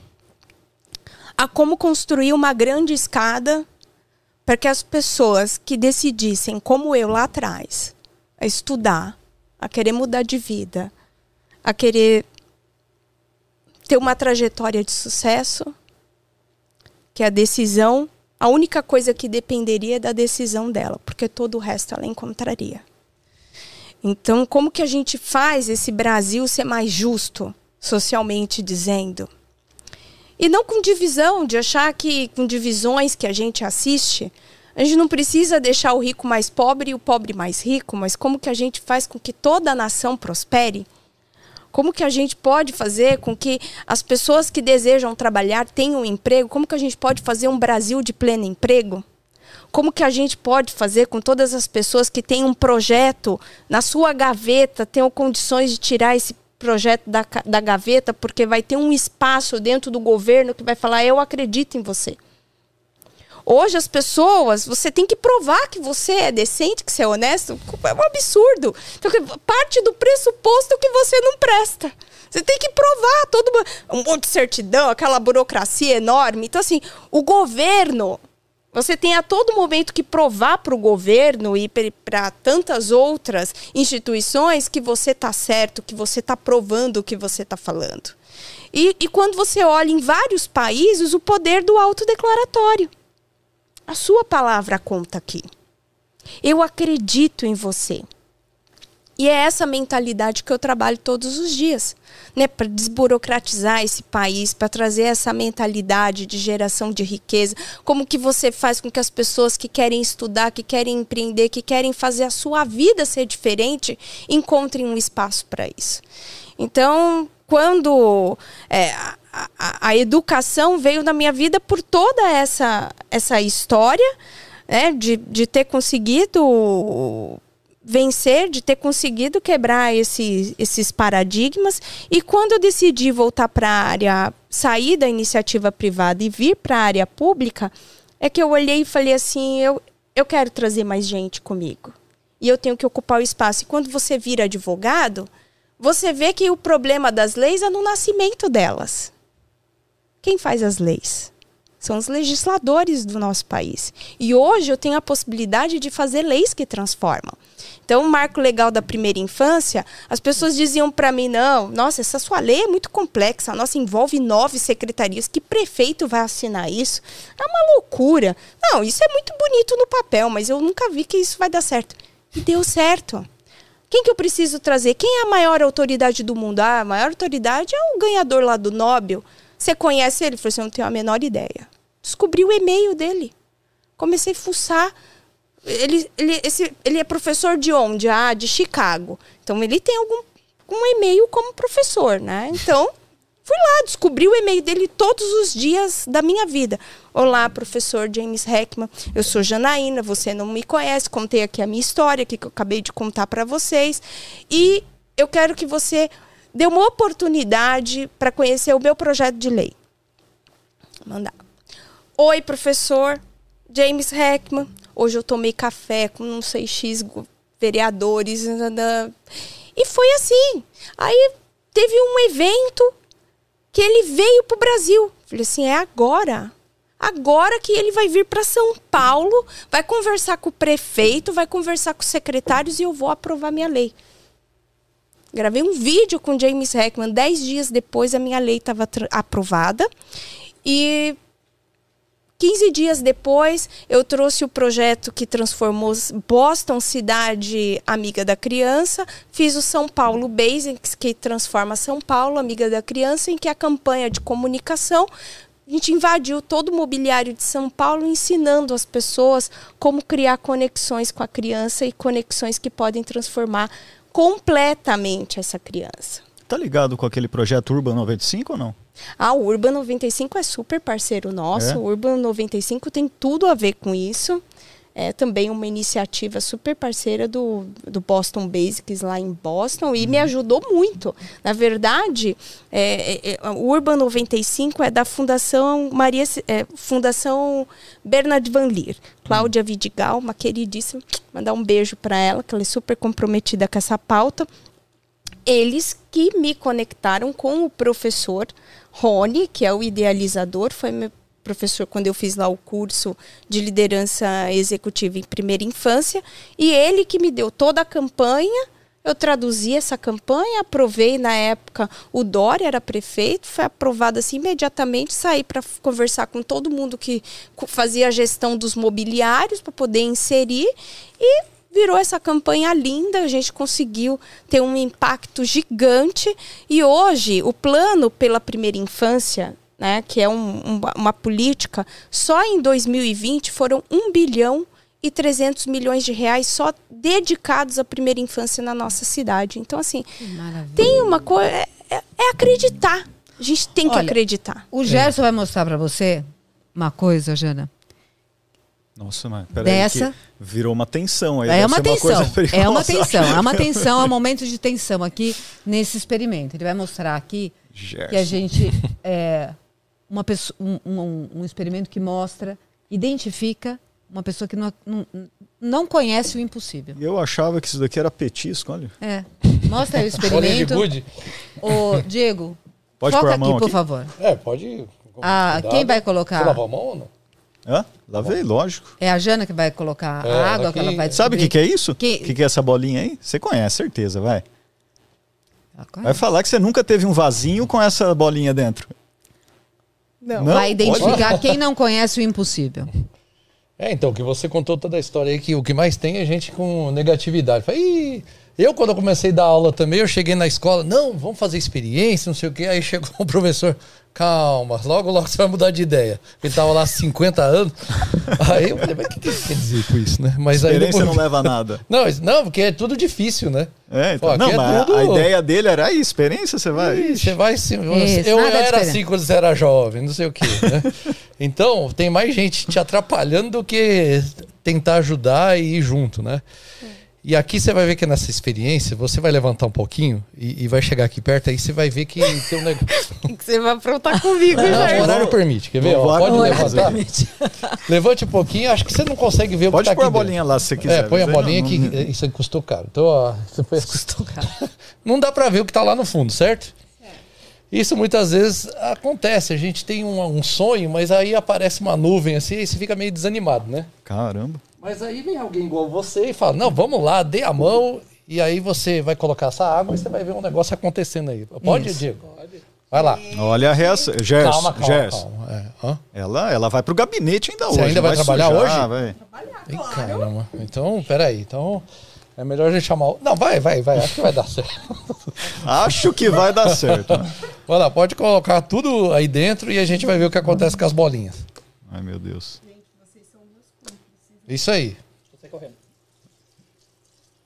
A como construir uma grande escada para que as pessoas que decidissem, como eu lá atrás, a estudar, a querer mudar de vida, a querer ter uma trajetória de sucesso, que a decisão, a única coisa que dependeria é da decisão dela, porque todo o resto ela encontraria. Então, como que a gente faz esse Brasil ser mais justo, socialmente dizendo? E não com divisão, de achar que com divisões que a gente assiste, a gente não precisa deixar o rico mais pobre e o pobre mais rico, mas como que a gente faz com que toda a nação prospere? Como que a gente pode fazer com que as pessoas que desejam trabalhar tenham um emprego? Como que a gente pode fazer um Brasil de pleno emprego? Como que a gente pode fazer com todas as pessoas que têm um projeto na sua gaveta, tenham condições de tirar esse projeto da, da gaveta, porque vai ter um espaço dentro do governo que vai falar: eu acredito em você. Hoje as pessoas, você tem que provar que você é decente, que você é honesto. É um absurdo. Então, parte do pressuposto que você não presta. Você tem que provar todo um monte de certidão, aquela burocracia enorme. Então, assim, o governo, você tem a todo momento que provar para o governo e para tantas outras instituições que você está certo, que você está provando o que você está falando. E, e quando você olha em vários países, o poder do autodeclaratório. A sua palavra conta aqui. Eu acredito em você. E é essa mentalidade que eu trabalho todos os dias, né, para desburocratizar esse país, para trazer essa mentalidade de geração de riqueza, como que você faz com que as pessoas que querem estudar, que querem empreender, que querem fazer a sua vida ser diferente, encontrem um espaço para isso. Então, quando é, a, a- educação veio na minha vida por toda essa, essa história, né, de, de ter conseguido vencer, de ter conseguido quebrar esses, esses paradigmas. E quando eu decidi voltar para a área, sair da iniciativa privada e vir para a área pública, é que eu olhei e falei assim: eu, eu quero trazer mais gente comigo. E eu tenho que ocupar o espaço. E quando você vira advogado, você vê que o problema das leis é no nascimento delas. Quem faz as leis? São os legisladores do nosso país. E hoje eu tenho a possibilidade de fazer leis que transformam. Então, o marco legal da primeira infância, as pessoas diziam para mim: não, nossa, essa sua lei é muito complexa, nossa envolve nove secretarias, que prefeito vai assinar isso? É uma loucura. Não, isso é muito bonito no papel, mas eu nunca vi que isso vai dar certo. E deu certo. Quem que eu preciso trazer? Quem é a maior autoridade do mundo? Ah, a maior autoridade é o ganhador lá do Nobel. Você conhece ele? Falei assim, eu não tenho a menor ideia. Descobri o e-mail dele. Comecei a fuçar. Ele, ele, esse, ele é professor de onde? Ah, de Chicago. Então ele tem algum um e-mail como professor, né? Então, fui lá, descobri o e-mail dele todos os dias da minha vida. Olá, professor James Heckman. Eu sou Janaína, você não me conhece, contei aqui a minha história, que eu acabei de contar para vocês. E eu quero que você dê uma oportunidade para conhecer o meu projeto de lei. Mandar. Oi, professor. James Heckman. Hoje eu tomei café com não sei X vereadores. E foi assim. Aí teve um evento que ele veio pro Brasil. Falei assim, é agora. Agora que ele vai vir para São Paulo, vai conversar com o prefeito, vai conversar com os secretários e eu vou aprovar minha lei. Gravei um vídeo com James Heckman. Dez dias depois, a minha lei estava aprovada. E 15 dias depois, eu trouxe o projeto que transformou Boston cidade amiga da criança. Fiz o São Paulo Basics, que transforma São Paulo amiga da criança, em que a campanha de comunicação a gente invadiu todo o mobiliário de São Paulo, ensinando as pessoas como criar conexões com a criança e conexões que podem transformar completamente essa criança. Tá ligado com aquele projeto Urban 95 ou não? A Urban 95 é super parceiro nosso. É? O Urban 95 tem tudo a ver com isso. É também uma iniciativa super parceira do, do Boston Basics lá em Boston e me ajudou muito. Na verdade, é, é, é, o Urban 95 é da Fundação Maria é, Fundação Bernard Van Leer. Cláudia Vidigal, uma queridíssima, mandar um beijo para ela, que ela é super comprometida com essa pauta eles que me conectaram com o professor Rony, que é o idealizador, foi meu professor quando eu fiz lá o curso de liderança executiva em primeira infância, e ele que me deu toda a campanha. Eu traduzi essa campanha, aprovei na época, o Dória era prefeito, foi aprovado assim imediatamente, saí para conversar com todo mundo que fazia a gestão dos mobiliários para poder inserir. E virou essa campanha linda, a gente conseguiu ter um impacto gigante e hoje o plano pela primeira infância, né, que é um- um- uma política, só em 2020 foram 1 bilhão e 300 milhões de reais só dedicados à primeira infância na nossa cidade. Então, assim, tem uma coisa. É, é- é acreditar. A gente tem que Olha, acreditar. O Gerson vai mostrar pra você uma coisa, Jana. Nossa, mas peraí. Dessa- que Virou uma tensão aí. É uma tensão. coisa é uma tensão. É uma tensão, é um momento de tensão aqui nesse experimento. Ele vai mostrar aqui Gerson. que a gente é uma pessoa, um, um- um experimento que mostra, identifica uma pessoa que não, não, não conhece o impossível. Eu achava que isso daqui era petisco, olha. É. Mostra aí o experimento. Ô, Diego, Pode foca aqui, mão por aqui? favor. É, pode. Ah, quem vai colocar? Você lavou a mão ou não? Hã? Lavei, lógico. É a Jana que vai colocar É, a água ela que ela que- vai Sabe o que, que é isso? O Que- que... que é essa bolinha aí? Você conhece, certeza, vai. Ela Vai falar que você nunca teve um vasinho com essa bolinha dentro. Não. Não? Vai identificar quem não conhece o impossível. É, então, que você contou toda a história aí, que o que mais tem é gente com negatividade. Falei, "Ih", eu, quando eu comecei a dar aula também, eu cheguei na escola, não, vamos fazer experiência, não sei o quê. Aí chegou o professor, calma, logo, logo você vai mudar de ideia. Ele tava lá há 50 anos. Aí eu falei, mas o que, que ele quer dizer com isso, né? Mas aí Experiência depois- não leva a nada. Não, não, porque é tudo difícil, né? É, então, Pô, não, é mas tudo- a ideia dele era aí, experiência, você vai. Ih. Você vai sim. Isso, eu era assim quando você era jovem, não sei o quê. Né? então, tem mais gente te atrapalhando do que tentar ajudar e ir junto, né? E aqui você vai ver que nessa experiência, você vai levantar um pouquinho e, e vai chegar aqui perto, aí você vai ver que tem um negócio. que você vai aprontar comigo, Não, o Gerson. horário permite, quer ver? Ó, pode levantar. Levante um pouquinho, acho que você não consegue ver o Pode que tá pôr a aqui dentro. bolinha lá se você quiser. É, põe a bolinha não- que não- isso aí custou caro. Então, ó, você foi- Custou caro. não dá pra ver o que tá lá no fundo, certo? Isso muitas vezes acontece. A gente tem um, um sonho, mas aí aparece uma nuvem assim e você fica meio desanimado, né? Caramba. Mas aí vem alguém igual você e fala: Não, vamos lá, dê a mão. E aí você vai colocar essa água e você vai ver um negócio acontecendo aí. Pode, Isso. Diego? Vai lá. Olha a reação. Gerson, Calma, calma, Gerson. calma. É. Hã? Ela, ela vai pro gabinete ainda Você hoje. ainda vai trabalhar sujar, hoje? Vai. Ih, caramba. Então, peraí. Então, é melhor a gente chamar. o- Não, vai, vai, vai. Acho que vai dar certo. Acho que vai dar certo. Vai lá, pode colocar tudo aí dentro e a gente vai ver o que acontece com as bolinhas. Ai, meu Deus. Isso aí.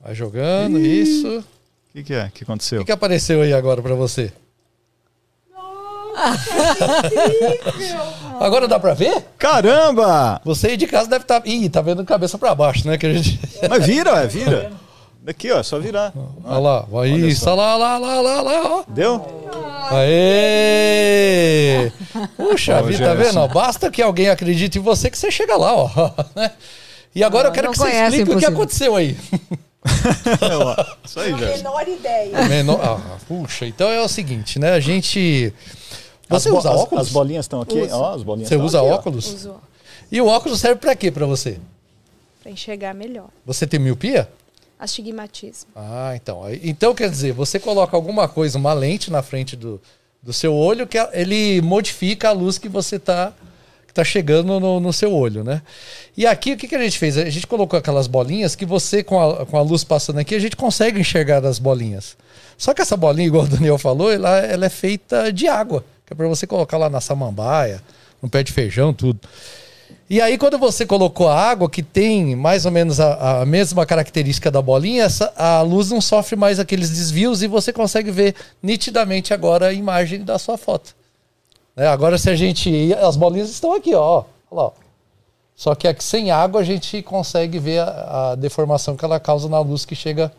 Vai jogando, isso. O que, que é? O que O aconteceu? que, que apareceu aí agora pra você? Agora dá pra ver? Caramba! Você aí de casa deve estar. Ih, tá vendo cabeça pra baixo, né? Que a gente. Mas vira, é, vira. Daqui, ó, só virar. Olha lá, vai isso, olha lá, olha lá, olha lá, olha lá. ó. Deu? Aê! Puxa Ô, vida, tá vendo? Basta que alguém acredite em você que você chega lá, ó. né? E agora Ah, eu quero não que você explique o que impossível. aconteceu aí. Isso aí, já. Menor ideia. Menor- ah, puxa, então é o seguinte, né? A gente. Você usa as- óculos? As bolinhas estão aqui. Uso. Ó, as bolinhas Você estão usa aqui, ó. óculos? Uso E o óculos serve pra quê pra você? pra enxergar melhor. Você tem miopia? Astigmatismo. Ah, então. Então quer dizer, você coloca alguma coisa, uma lente na frente do, do seu olho, que ele modifica a luz que você tá, que tá chegando no, no seu olho, né? E aqui o que, que a gente fez? A gente colocou aquelas bolinhas que você, com a, com a luz passando aqui, a gente consegue enxergar as bolinhas. Só que essa bolinha, igual o Daniel falou, ela, ela é feita de água, que é para você colocar lá na samambaia, no pé de feijão, tudo. E aí, quando você colocou a água, que tem mais ou menos a, a mesma característica da bolinha, essa, a luz não sofre mais aqueles desvios e você consegue ver nitidamente agora a imagem da sua foto. Né? Agora, se a gente. As bolinhas estão aqui, ó. Ó. Só que aqui sem água a gente consegue ver a, a deformação que ela causa na luz que chega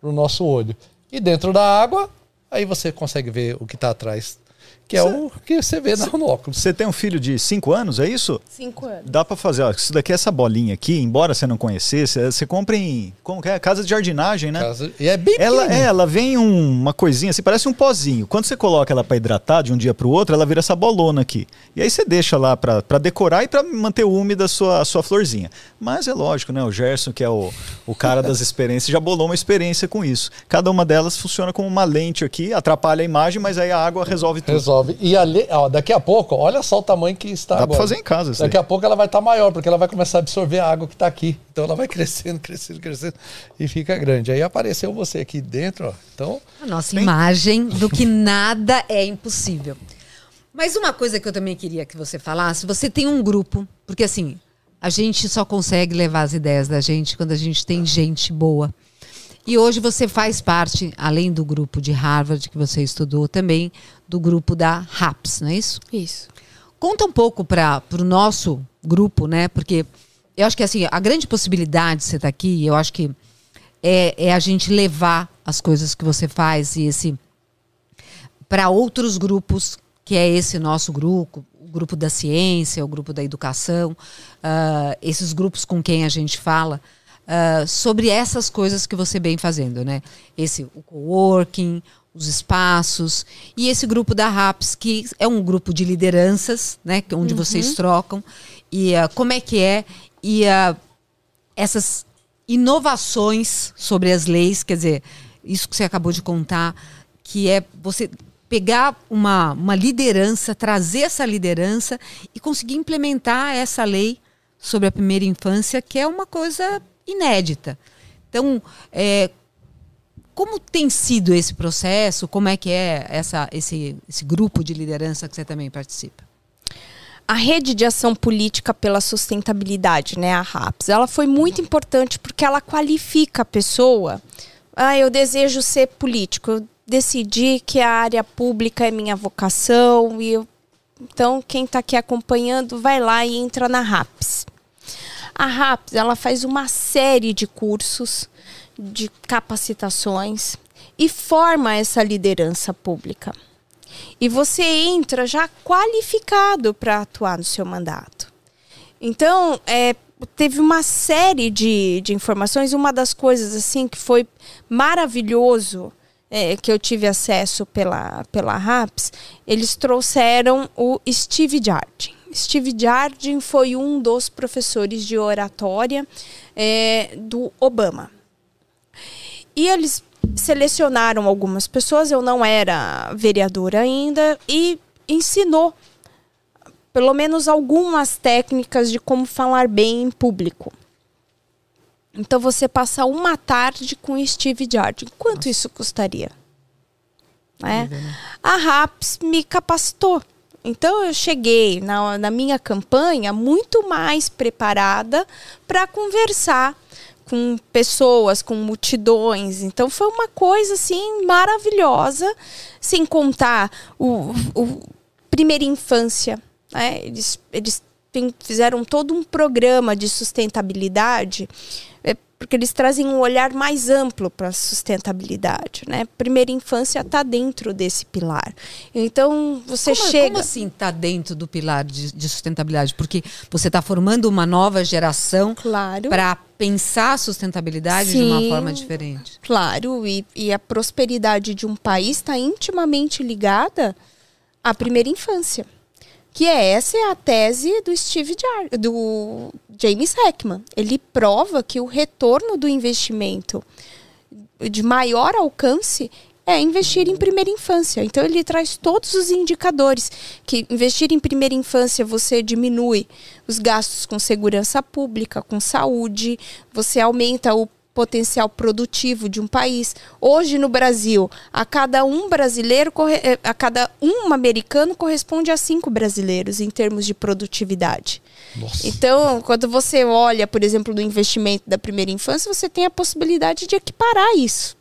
pro nosso olho. E dentro da água, aí você consegue ver o que está atrás, que é o que você vê no óculos. Você tem um filho de 5 anos, é isso? Cinco anos. Dá pra fazer, ó, isso daqui é essa bolinha aqui, embora você não conhecesse, é- você compra em, como que é? Casa de jardinagem, né? Caso- E é bem Ela, é, ela vem um- uma coisinha assim, parece um pozinho. Quando você coloca ela pra hidratar de um dia pro outro, ela vira essa bolona aqui. E aí você deixa lá pra pra decorar e pra manter úmida a sua, a sua florzinha. Mas é lógico, né? O Gerson, que é o, o cara das experiências, já bolou uma experiência com isso. Cada uma delas funciona como uma lente aqui, atrapalha a imagem, mas aí a água resolve tudo. Resolve. E ali, ó, daqui a pouco, olha só o tamanho que está Dá agora. fazer em casa isso Daqui aí. a pouco ela vai estar maior, porque ela vai começar a absorver a água que está aqui. Então ela vai crescendo, crescendo, crescendo e fica grande. Aí apareceu você aqui dentro, ó. Então, A nossa imagem do que nada é impossível. Mas uma coisa que eu também queria que você falasse, você tem um grupo, porque assim, a gente só consegue levar as ideias da gente quando a gente tem gente boa. E hoje você faz parte, além do grupo de Harvard que você estudou, também do grupo da RAPS, não é isso? Isso. Conta um pouco para o nosso grupo, né? Porque eu acho que assim, a grande possibilidade de você estar aqui, eu acho que é, é a gente levar as coisas que você faz e esse para outros grupos, que é esse nosso grupo, o grupo da ciência, o grupo da educação, ah, esses grupos com quem a gente fala ah, sobre essas coisas que você vem fazendo, né? Esse o coworking, os espaços e esse grupo da RAPS que é um grupo de lideranças, né? que- Onde vocês trocam e ah, como é que é e ah, essas inovações sobre as leis, quer dizer, isso que você acabou de contar, que é você pegar uma, uma liderança, trazer essa liderança e conseguir implementar essa lei sobre a primeira infância, que é uma coisa inédita. Então, é, como tem sido esse processo? Como é que é essa, esse, esse grupo de liderança que você também participa? A rede de ação política pela sustentabilidade, né, a RAPS, ela foi muito importante porque ela qualifica a pessoa. Ah, eu desejo ser político. Eu decidi que a área pública é minha vocação e eu- então quem está aqui acompanhando vai lá e entra na RAPS. A RAPS ela faz uma série de cursos, de capacitações e forma essa liderança pública. E você entra já qualificado para atuar no seu mandato. Então, é, teve uma série de, de informações. Uma das coisas assim que foi maravilhoso é, que eu tive acesso pela, pela RAPS, eles trouxeram o Steve Jardin. Steve Jardin foi um dos professores de oratória é, do Obama. E eles selecionaram algumas pessoas, eu não era vereadora ainda, e ensinou pelo menos algumas técnicas de como falar bem em público. Então você passa uma tarde com Steve Jardin. Quanto isso custaria? Né? A RAPS me capacitou. Então eu cheguei na, na minha campanha muito mais preparada para conversar com pessoas, com multidões. Então foi uma coisa assim maravilhosa, sem contar o, o primeira infância. Né? Eles, eles fizeram todo um programa de sustentabilidade. É, porque eles trazem um olhar mais amplo para a sustentabilidade, né? Primeira infância está dentro desse pilar. Então você como, chega. Como assim está dentro do pilar de, de sustentabilidade? Porque você está formando uma nova geração Claro. para pensar a sustentabilidade de Sim. uma forma diferente. Claro, e, e a prosperidade de um país está intimamente ligada à primeira infância. Que é essa é a tese do Steve Jar do James Heckman. Ele prova que o retorno do investimento de maior alcance é investir em primeira infância. Então ele traz todos os indicadores que investir em primeira infância você diminui os gastos com segurança pública, com saúde, você aumenta o potencial produtivo de um país. Hoje no Brasil, a cada um brasileiro, eh, a cada um americano corresponde a cinco brasileiros em termos de produtividade. Nossa. Então, quando você olha, por exemplo, do investimento da primeira infância, você tem a possibilidade de equiparar isso.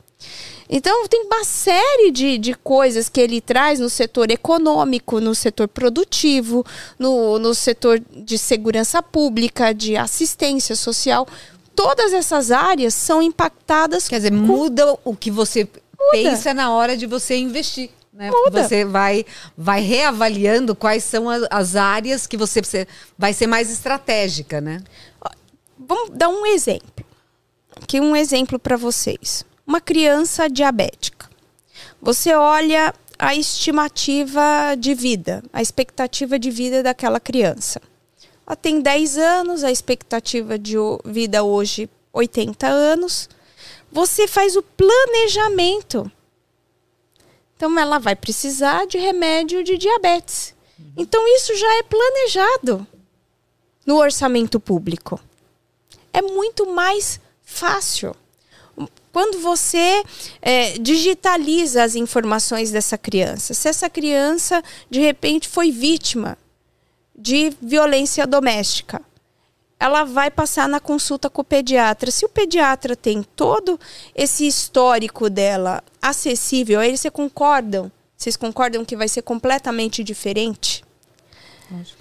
Então, tem uma série de, de coisas que ele traz no setor econômico, no setor produtivo, no, no setor de segurança pública, de assistência social. Todas essas áreas são impactadas Quer dizer, muda o que você pensa na hora de você investir. Né? Muda. Você vai, vai reavaliando quais são as áreas que você vai ser mais estratégica, né? Vamos dar um exemplo. Aqui um exemplo para vocês. Uma criança diabética. Você olha a estimativa de vida, a expectativa de vida daquela criança. Ela tem 10 anos, a expectativa de vida hoje 80 anos. Você faz o planejamento. Então ela vai precisar de remédio de diabetes. Então isso já é planejado no orçamento público é muito mais fácil. Quando você é, digitaliza as informações dessa criança, se essa criança de repente foi vítima de violência doméstica, ela vai passar na consulta com o pediatra. Se o pediatra tem todo esse histórico dela acessível, aí você concordam? Vocês concordam que vai ser completamente diferente?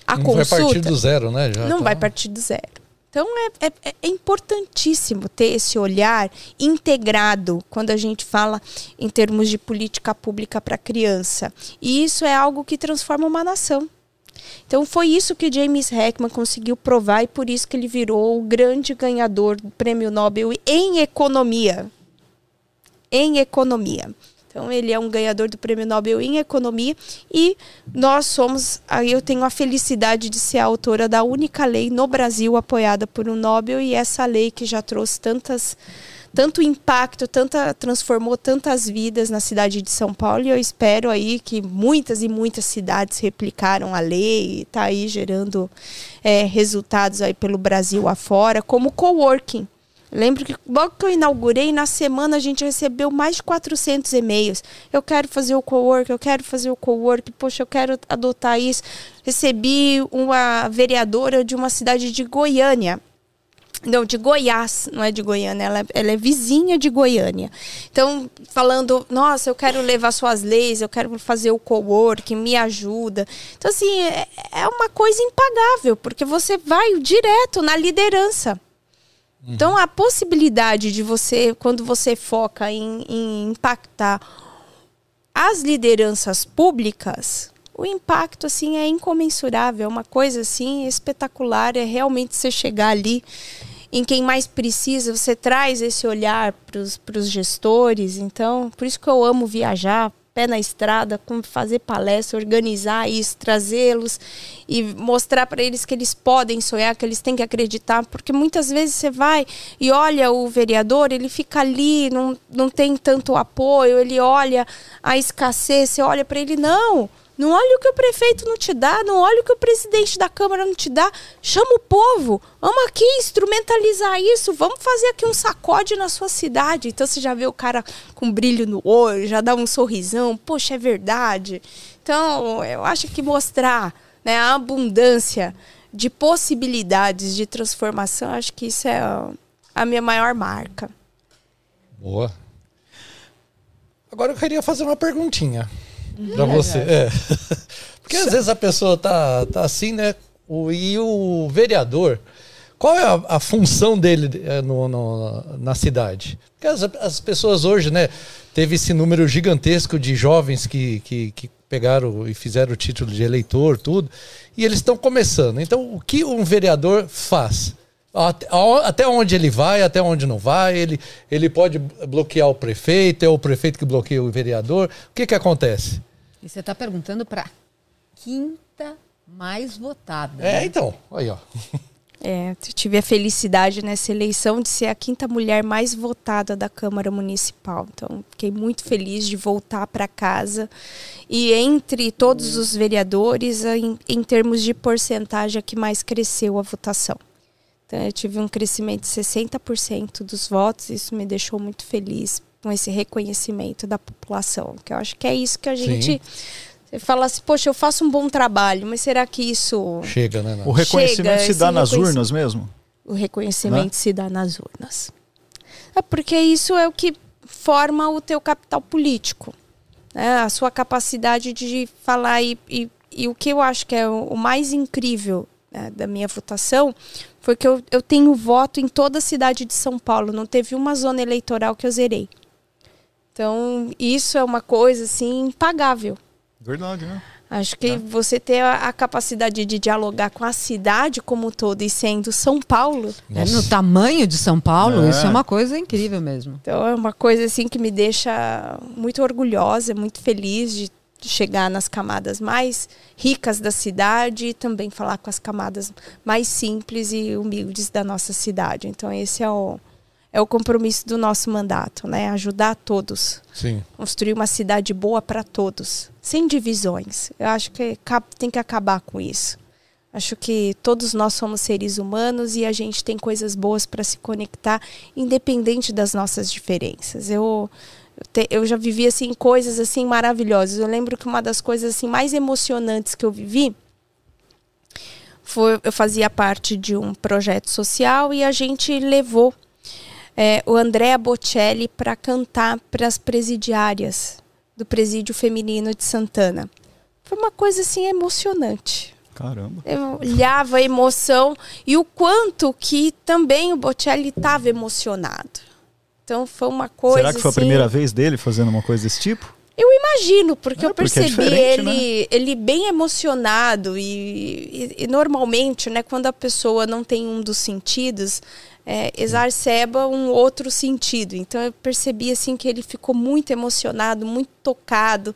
A Não vai partir do zero, né? Já não tá- vai partir do zero. Então é, é- é importantíssimo ter esse olhar integrado quando a gente fala em termos de política pública para a criança. E isso é algo que transforma uma nação. Então foi isso que James Heckman conseguiu provar e por isso que ele virou o grande ganhador do Prêmio Nobel em economia. Em economia. Então ele é um ganhador do Prêmio Nobel em economia e nós somos, eu tenho a felicidade de ser a autora da única lei no Brasil apoiada por um Nobel e essa lei que já trouxe tantas tanto impacto, tanta transformou tantas vidas na cidade de São Paulo e eu espero aí que muitas e muitas cidades replicaram a lei e está aí gerando é, resultados aí pelo Brasil afora, como coworking. Lembro que logo que eu inaugurei, na semana a gente recebeu mais de 400 e-mails. Eu quero fazer o cowork, eu quero fazer o cowork, poxa, eu quero adotar isso. Recebi uma vereadora de uma cidade de Goiânia. Não, de Goiás, não é de Goiânia, ela, ela é vizinha de Goiânia. Então, falando, nossa, eu quero levar suas leis, eu quero fazer o cowork, me ajuda. Então, assim, é, é uma coisa impagável, porque você vai direto na liderança. Então, a possibilidade de você, quando você foca em, em impactar as lideranças públicas, o impacto assim é incomensurável, é uma coisa assim espetacular, é realmente você chegar ali em quem mais precisa, você traz esse olhar para os gestores, então, por isso que eu amo viajar, pé na estrada, fazer palestra, organizar isso, trazê-los e mostrar para eles que eles podem sonhar, que eles têm que acreditar, porque muitas vezes você vai e olha o vereador, ele fica ali, não, não tem tanto apoio, ele olha a escassez, você olha para ele, não, não olha o que o prefeito não te dá, não olha o que o presidente da Câmara não te dá. Chama o povo, vamos aqui instrumentalizar isso, vamos fazer aqui um sacode na sua cidade. Então você já vê o cara com brilho no olho, já dá um sorrisão, poxa, é verdade. Então eu acho que mostrar né, a abundância de possibilidades de transformação, acho que isso é a minha maior marca. Boa. Agora eu queria fazer uma perguntinha para você. É. Porque às vezes a pessoa tá, tá assim, né? O, e o vereador, qual é a, a função dele eh, no, no- na cidade? Porque as, as pessoas hoje, né, teve esse número gigantesco de jovens que, que, que pegaram e fizeram o título de eleitor, tudo, e eles estão começando. Então, o que um vereador faz? Até onde ele vai, até onde não vai, ele, ele pode bloquear o prefeito, é o prefeito que bloqueia o vereador. O que, que acontece? E você está perguntando para quinta mais votada. É, né? então, aí ó. É, eu tive a felicidade nessa eleição de ser a quinta mulher mais votada da Câmara Municipal. Então, fiquei muito feliz de voltar para casa. E entre todos os vereadores, em, em termos de porcentagem, a que mais cresceu a votação. Então, eu tive um crescimento de 60% dos votos. Isso me deixou muito feliz com esse reconhecimento da população. Que eu acho que é isso que a Sim. gente. Você fala assim, poxa, eu faço um bom trabalho, mas será que isso Chega, né? O reconhecimento Chega, se dá nas reconhec- urnas mesmo? o reconhecimento se dá nas urnas. É porque isso é o que forma o teu capital político. né? A sua capacidade de falar. E, e, e o que eu acho que é o, o mais incrível né, da minha votação foi que eu, eu tenho voto em toda a cidade de São Paulo. Não teve uma zona eleitoral que eu zerei. Então, isso é uma coisa assim impagável. Verdade, né? Acho que você ter a, a capacidade de dialogar com a cidade como um todo e sendo São Paulo, É, no tamanho de São Paulo, É. isso é uma coisa incrível mesmo. então é uma coisa assim que me deixa muito orgulhosa, muito feliz de de chegar nas camadas mais ricas da cidade e também falar com as camadas mais simples e humildes da nossa cidade. Então esse é o é o compromisso do nosso mandato, né? Ajudar todos Sim. construir uma cidade boa para todos, sem divisões. Eu acho que tem que acabar com isso. Acho que todos nós somos seres humanos e a gente tem coisas boas para se conectar, independente das nossas diferenças. Eu, eu já vivi assim coisas assim maravilhosas. Eu lembro que uma das coisas assim mais emocionantes que eu vivi foi eu fazia parte de um projeto social e a gente levou é, o Andrea Bocelli para cantar para as presidiárias do presídio feminino de Santana. Foi uma coisa assim emocionante. Caramba. Eu olhava a emoção e o quanto que também o Bocelli estava emocionado. Então foi uma coisa. Será que foi a assim, primeira vez dele fazendo uma coisa desse tipo? Eu imagino, porque É, eu porque é percebi diferente, né? ele, ele bem emocionado e, e- e normalmente, né, quando a pessoa não tem um dos sentidos, é, um outro sentido. Então eu percebi assim que ele ficou muito emocionado, muito tocado.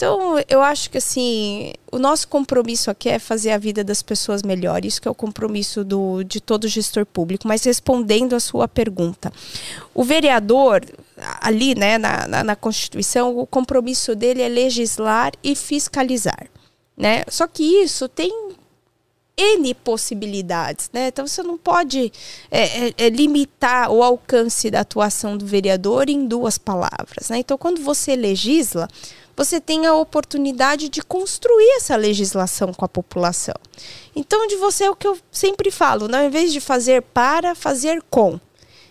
Então, eu acho que assim, o nosso compromisso aqui é fazer a vida das pessoas melhor. Isso que é o compromisso do, de todo gestor público. Mas respondendo a sua pergunta, o vereador, ali, né, na, na, na Constituição, o compromisso dele é legislar e fiscalizar. Né? Só que isso tem N possibilidades, né? Então você não pode é, é, é, limitar o alcance da atuação do vereador em duas palavras, né? Então quando você legisla, você tem a oportunidade de construir essa legislação com a população. Então de você é o que eu sempre falo, né? ao invés de fazer para, fazer com.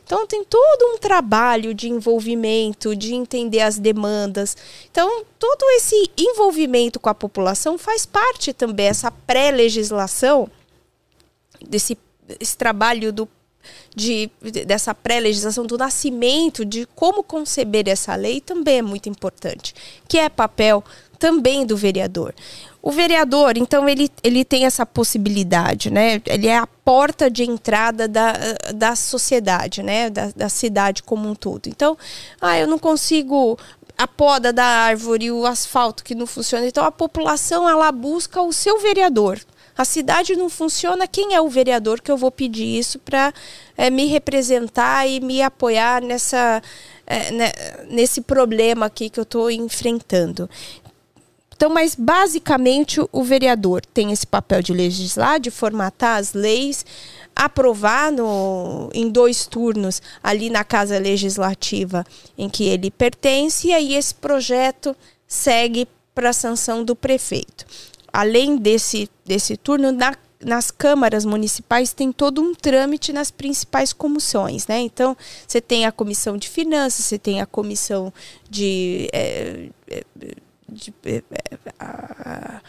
Então tem todo um trabalho de envolvimento, de entender as demandas. Então todo esse envolvimento com a população faz parte também essa pré-legislação desse esse trabalho do de, dessa pré-legislação, do nascimento, de como conceber essa lei, também é muito importante, que é papel também do vereador. O vereador, então, ele, ele tem essa possibilidade, né? Ele é a porta de entrada da, da sociedade, né? Da, da cidade como um todo. Então, ah, eu não consigo a poda da árvore, o asfalto que não funciona. Então, a população, ela busca o seu vereador. A cidade não funciona, quem é o vereador que eu vou pedir isso para é, me representar e me apoiar nessa, é, né, nesse problema aqui que eu estou enfrentando? Então, mas basicamente o vereador tem esse papel de legislar, de formatar as leis, aprovar no, em dois turnos ali na Casa Legislativa em que ele pertence, e aí esse projeto segue para a sanção do prefeito. Além desse, desse turno, na, nas câmaras municipais tem todo um trâmite nas principais comissões, né? Então, você tem a comissão de finanças, você tem a comissão de. É, é, de, eh, a,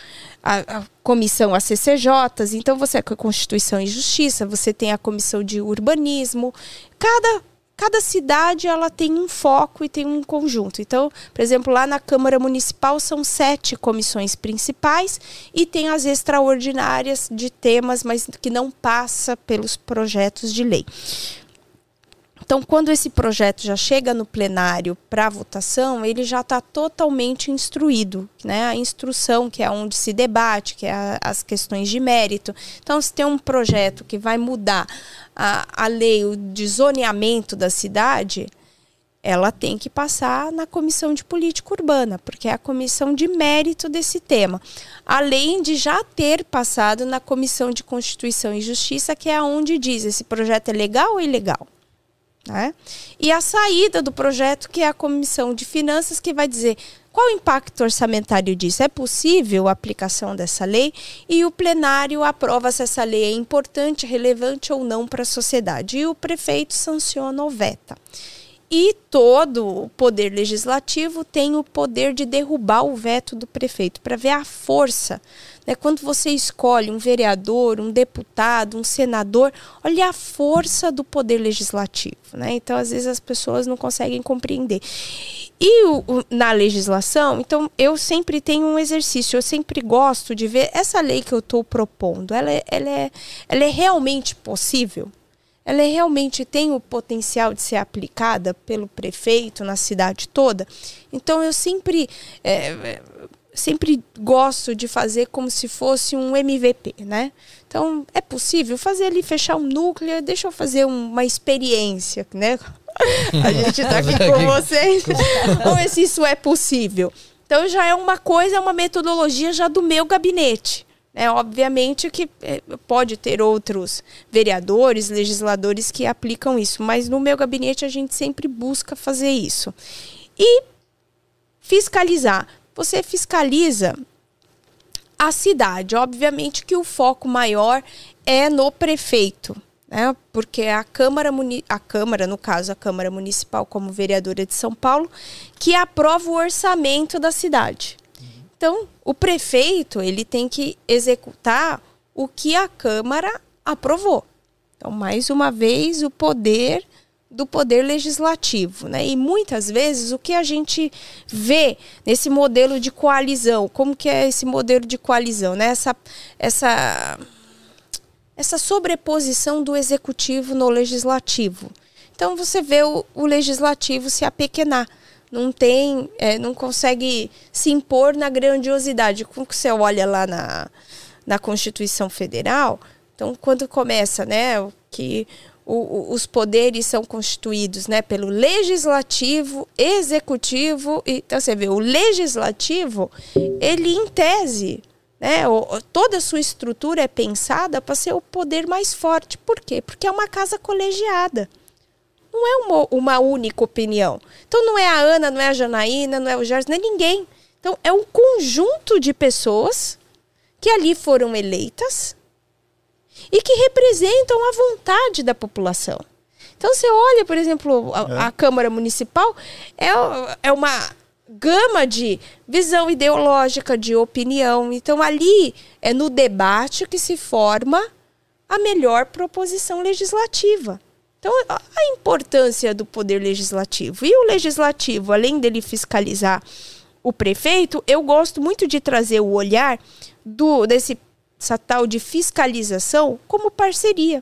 a, a comissão a CCJs, então você tem a Constituição e Justiça, você tem a comissão de urbanismo. Cada cada cidade ela tem um foco e tem um conjunto. Então, por exemplo, lá na Câmara Municipal são sete comissões principais e tem as extraordinárias de temas, mas que não passa pelos projetos de lei. Então, quando esse projeto já chega no plenário para votação, ele já está totalmente instruído, né? A instrução, que é onde se debate, que é a, as questões de mérito. Então, se tem um projeto que vai mudar a, a lei de zoneamento da cidade, ela tem que passar na comissão de política urbana, porque é a comissão de mérito desse tema. Além de já ter passado na comissão de Constituição e Justiça, que é onde diz esse projeto é legal ou ilegal. Né? E a saída do projeto, que é a Comissão de Finanças, que vai dizer qual o impacto orçamentário disso? É possível a aplicação dessa lei? E o plenário aprova se essa lei é importante, relevante ou não para a sociedade. E o prefeito sanciona ou veta. E todo o poder legislativo tem o poder de derrubar o veto do prefeito, para ver a força né? Quando você escolhe um vereador, um deputado, um senador, olha a força do poder legislativo. Né? Então, às vezes, as pessoas não conseguem compreender. E o, o, na legislação, então, eu sempre tenho um exercício, eu sempre gosto de ver essa lei que eu estou propondo, ela, é, ela, é, ela é realmente possível? Ela é realmente tem o potencial de ser aplicada pelo prefeito na cidade toda. Então eu sempre é, sempre gosto de fazer como se fosse um MVP, né? Então, é possível fazer ali, fechar um núcleo, deixa eu fazer uma experiência, né? A gente está aqui com vocês. Vamos ver se isso é possível. Então, já é uma coisa, é uma metodologia já do meu gabinete. É, obviamente que é, pode ter outros vereadores, legisladores que aplicam isso, mas no meu gabinete a gente sempre busca fazer isso. E fiscalizar você fiscaliza a cidade. Obviamente que o foco maior é no prefeito, né? Porque a Câmara, a Câmara, no caso, a Câmara Municipal, como vereadora de São Paulo, que aprova o orçamento da cidade. Então, o prefeito ele tem que executar o que a Câmara aprovou. Então, mais uma vez, o poder do poder legislativo, né? E muitas vezes o que a gente vê nesse modelo de coalizão, como que é esse modelo de coalizão, né? Essa, essa, essa sobreposição do executivo no legislativo. Então você vê o, o legislativo se apequenar, não tem, é, não consegue se impor na grandiosidade. Como que você olha lá na, na Constituição Federal? Então quando começa, né, que o, os poderes são constituídos né, pelo legislativo, executivo. E, então você vê, o legislativo, ele em tese, né, o, toda a sua estrutura é pensada para ser o poder mais forte. Por quê? Porque é uma casa colegiada. Não é uma, uma única opinião. Então não é a Ana, não é a Janaína, não é o Jorge, não é ninguém. Então é um conjunto de pessoas que ali foram eleitas e que representam a vontade da população. Então você olha, por exemplo, a, é. a Câmara Municipal é, é uma gama de visão ideológica, de opinião. Então ali é no debate que se forma a melhor proposição legislativa. Então, a importância do poder legislativo. E o legislativo, além dele fiscalizar o prefeito, eu gosto muito de trazer o olhar do desse essa tal de fiscalização como parceria.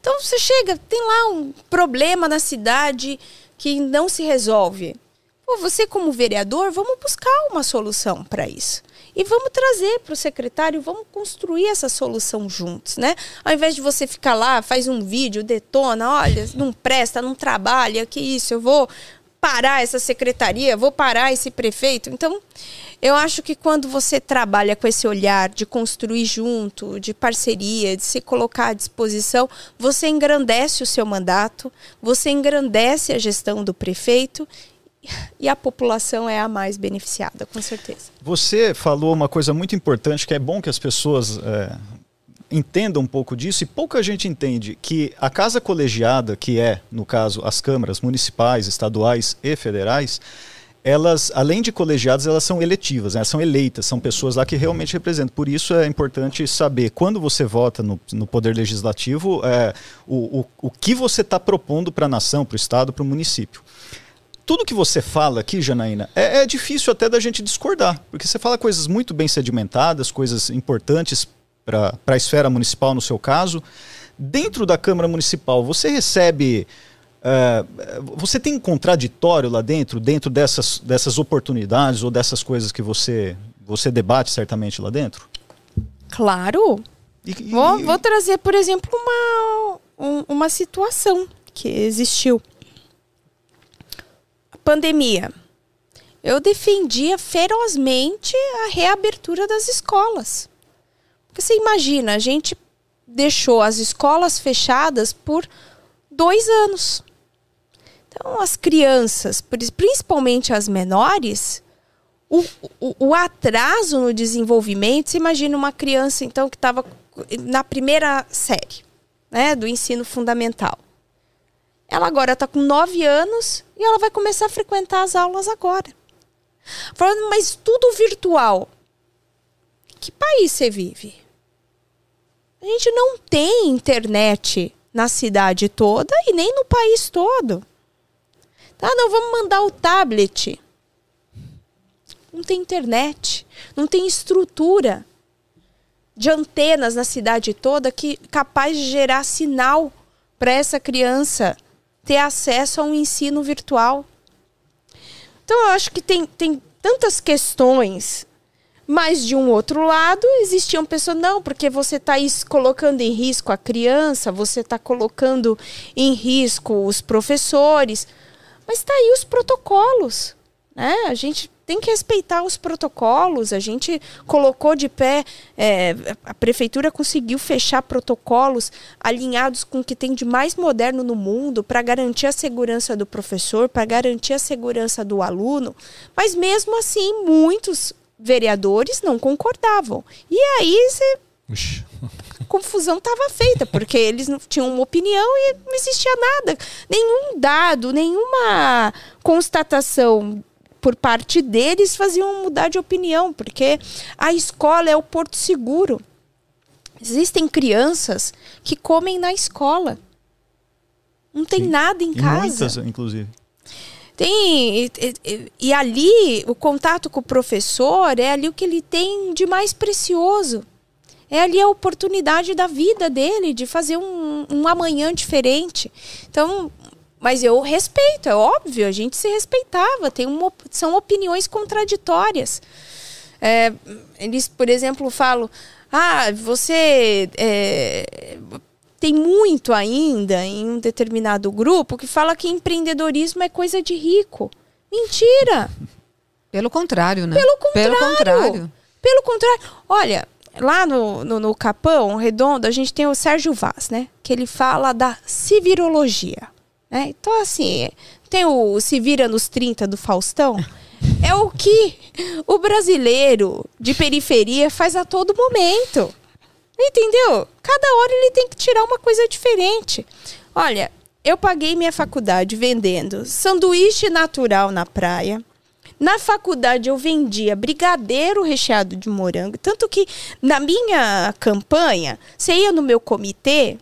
Então você chega, tem lá um problema na cidade que não se resolve. Pô, você como vereador, vamos buscar uma solução para isso. E vamos trazer para o secretário, vamos construir essa solução juntos, né? Ao invés de você ficar lá, faz um vídeo, detona, olha, não presta, não trabalha, que isso, eu vou parar essa secretaria, vou parar esse prefeito. Então, eu acho que quando você trabalha com esse olhar de construir junto, de parceria, de se colocar à disposição, você engrandece o seu mandato, você engrandece a gestão do prefeito e a população é a mais beneficiada, com certeza. Você falou uma coisa muito importante que é bom que as pessoas é, entendam um pouco disso e pouca gente entende que a casa colegiada, que é, no caso, as câmaras municipais, estaduais e federais, elas, além de colegiadas, elas são eletivas, né? elas são eleitas, são pessoas lá que realmente representam. Por isso é importante saber, quando você vota no, no Poder Legislativo, é, o, o, o que você está propondo para a nação, para o Estado, para o município. Tudo que você fala aqui, Janaína, é, é difícil até da gente discordar, porque você fala coisas muito bem sedimentadas, coisas importantes para a esfera municipal, no seu caso. Dentro da Câmara Municipal, você recebe. eh, você tem um contraditório lá dentro, dentro dessas, dessas oportunidades ou dessas coisas que você, você debate certamente lá dentro? Claro. E- e- Vou, vou trazer, por exemplo, uma, um- uma situação que existiu. Pandemia. Eu defendia ferozmente a reabertura das escolas. Porque você imagina, a gente deixou as escolas fechadas por dois anos. Então, as crianças, pri- principalmente as menores, o, o, o atraso no desenvolvimento, você imagina uma criança, então, que estava na primeira série né, do ensino fundamental. Ela agora está com nove anos e ela vai começar a frequentar as aulas agora. Falando, mas tudo virtual. Que país você vive? A gente não tem internet na cidade toda e nem no país todo. Tá, não, vamos mandar o tablet. Não tem internet, não tem estrutura de antenas na cidade toda que capaz de gerar sinal para essa criança ter acesso a um ensino virtual. Então eu acho que tem, tem tantas questões, mas de um outro lado existiam pessoas não, porque você está colocando em risco a criança, você está colocando em risco os professores, mas está aí os protocolos, né? A gente tem que respeitar os protocolos. A gente colocou de pé, é, a prefeitura conseguiu fechar protocolos alinhados com o que tem de mais moderno no mundo para garantir a segurança do professor, para garantir a segurança do aluno. Mas mesmo assim, muitos vereadores não concordavam. E aí a confusão estava feita, porque eles não tinham uma opinião e não existia nada. Nenhum dado, nenhuma constatação por parte deles faziam mudar de opinião, porque a escola é o porto seguro. Existem crianças que comem na escola. Não tem Sim. nada em E casa. muitas, inclusive. Tem. E, e- e ali, o contato com o professor é ali o que ele tem de mais precioso. É ali a oportunidade da vida dele de fazer um, um amanhã diferente. Então, mas eu respeito, é óbvio, a gente se respeitava. Tem uma, são opiniões contraditórias. É, eles, por exemplo, falam: ah, você é, tem muito ainda em um determinado grupo que fala que empreendedorismo é coisa de rico. Mentira! Pelo contrário, né? Pelo contrário. Pelo contrário. Pelo contrário. Olha, lá no, no, no Capão Redondo, a gente tem o Sérgio Vaz, né? Que ele fala da civirologia. Né? Então, assim, tem o Se Vira nos 30 do Faustão. É o que o brasileiro de periferia faz a todo momento. Entendeu? Cada hora ele tem que tirar uma coisa diferente. Olha, eu paguei minha faculdade vendendo sanduíche natural na praia. Na faculdade eu vendia brigadeiro recheado de morango. Tanto que na minha campanha, você ia no meu comitê,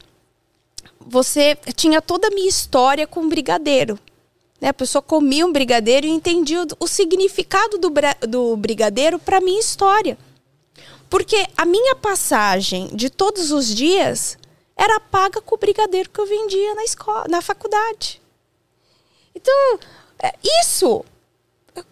você tinha toda a minha história com brigadeiro. Né? A pessoa comia um brigadeiro e entendia o, o significado do, do brigadeiro para minha história. Porque a minha passagem de todos os dias era paga com o brigadeiro que eu vendia na escola, na faculdade. Então, é, isso.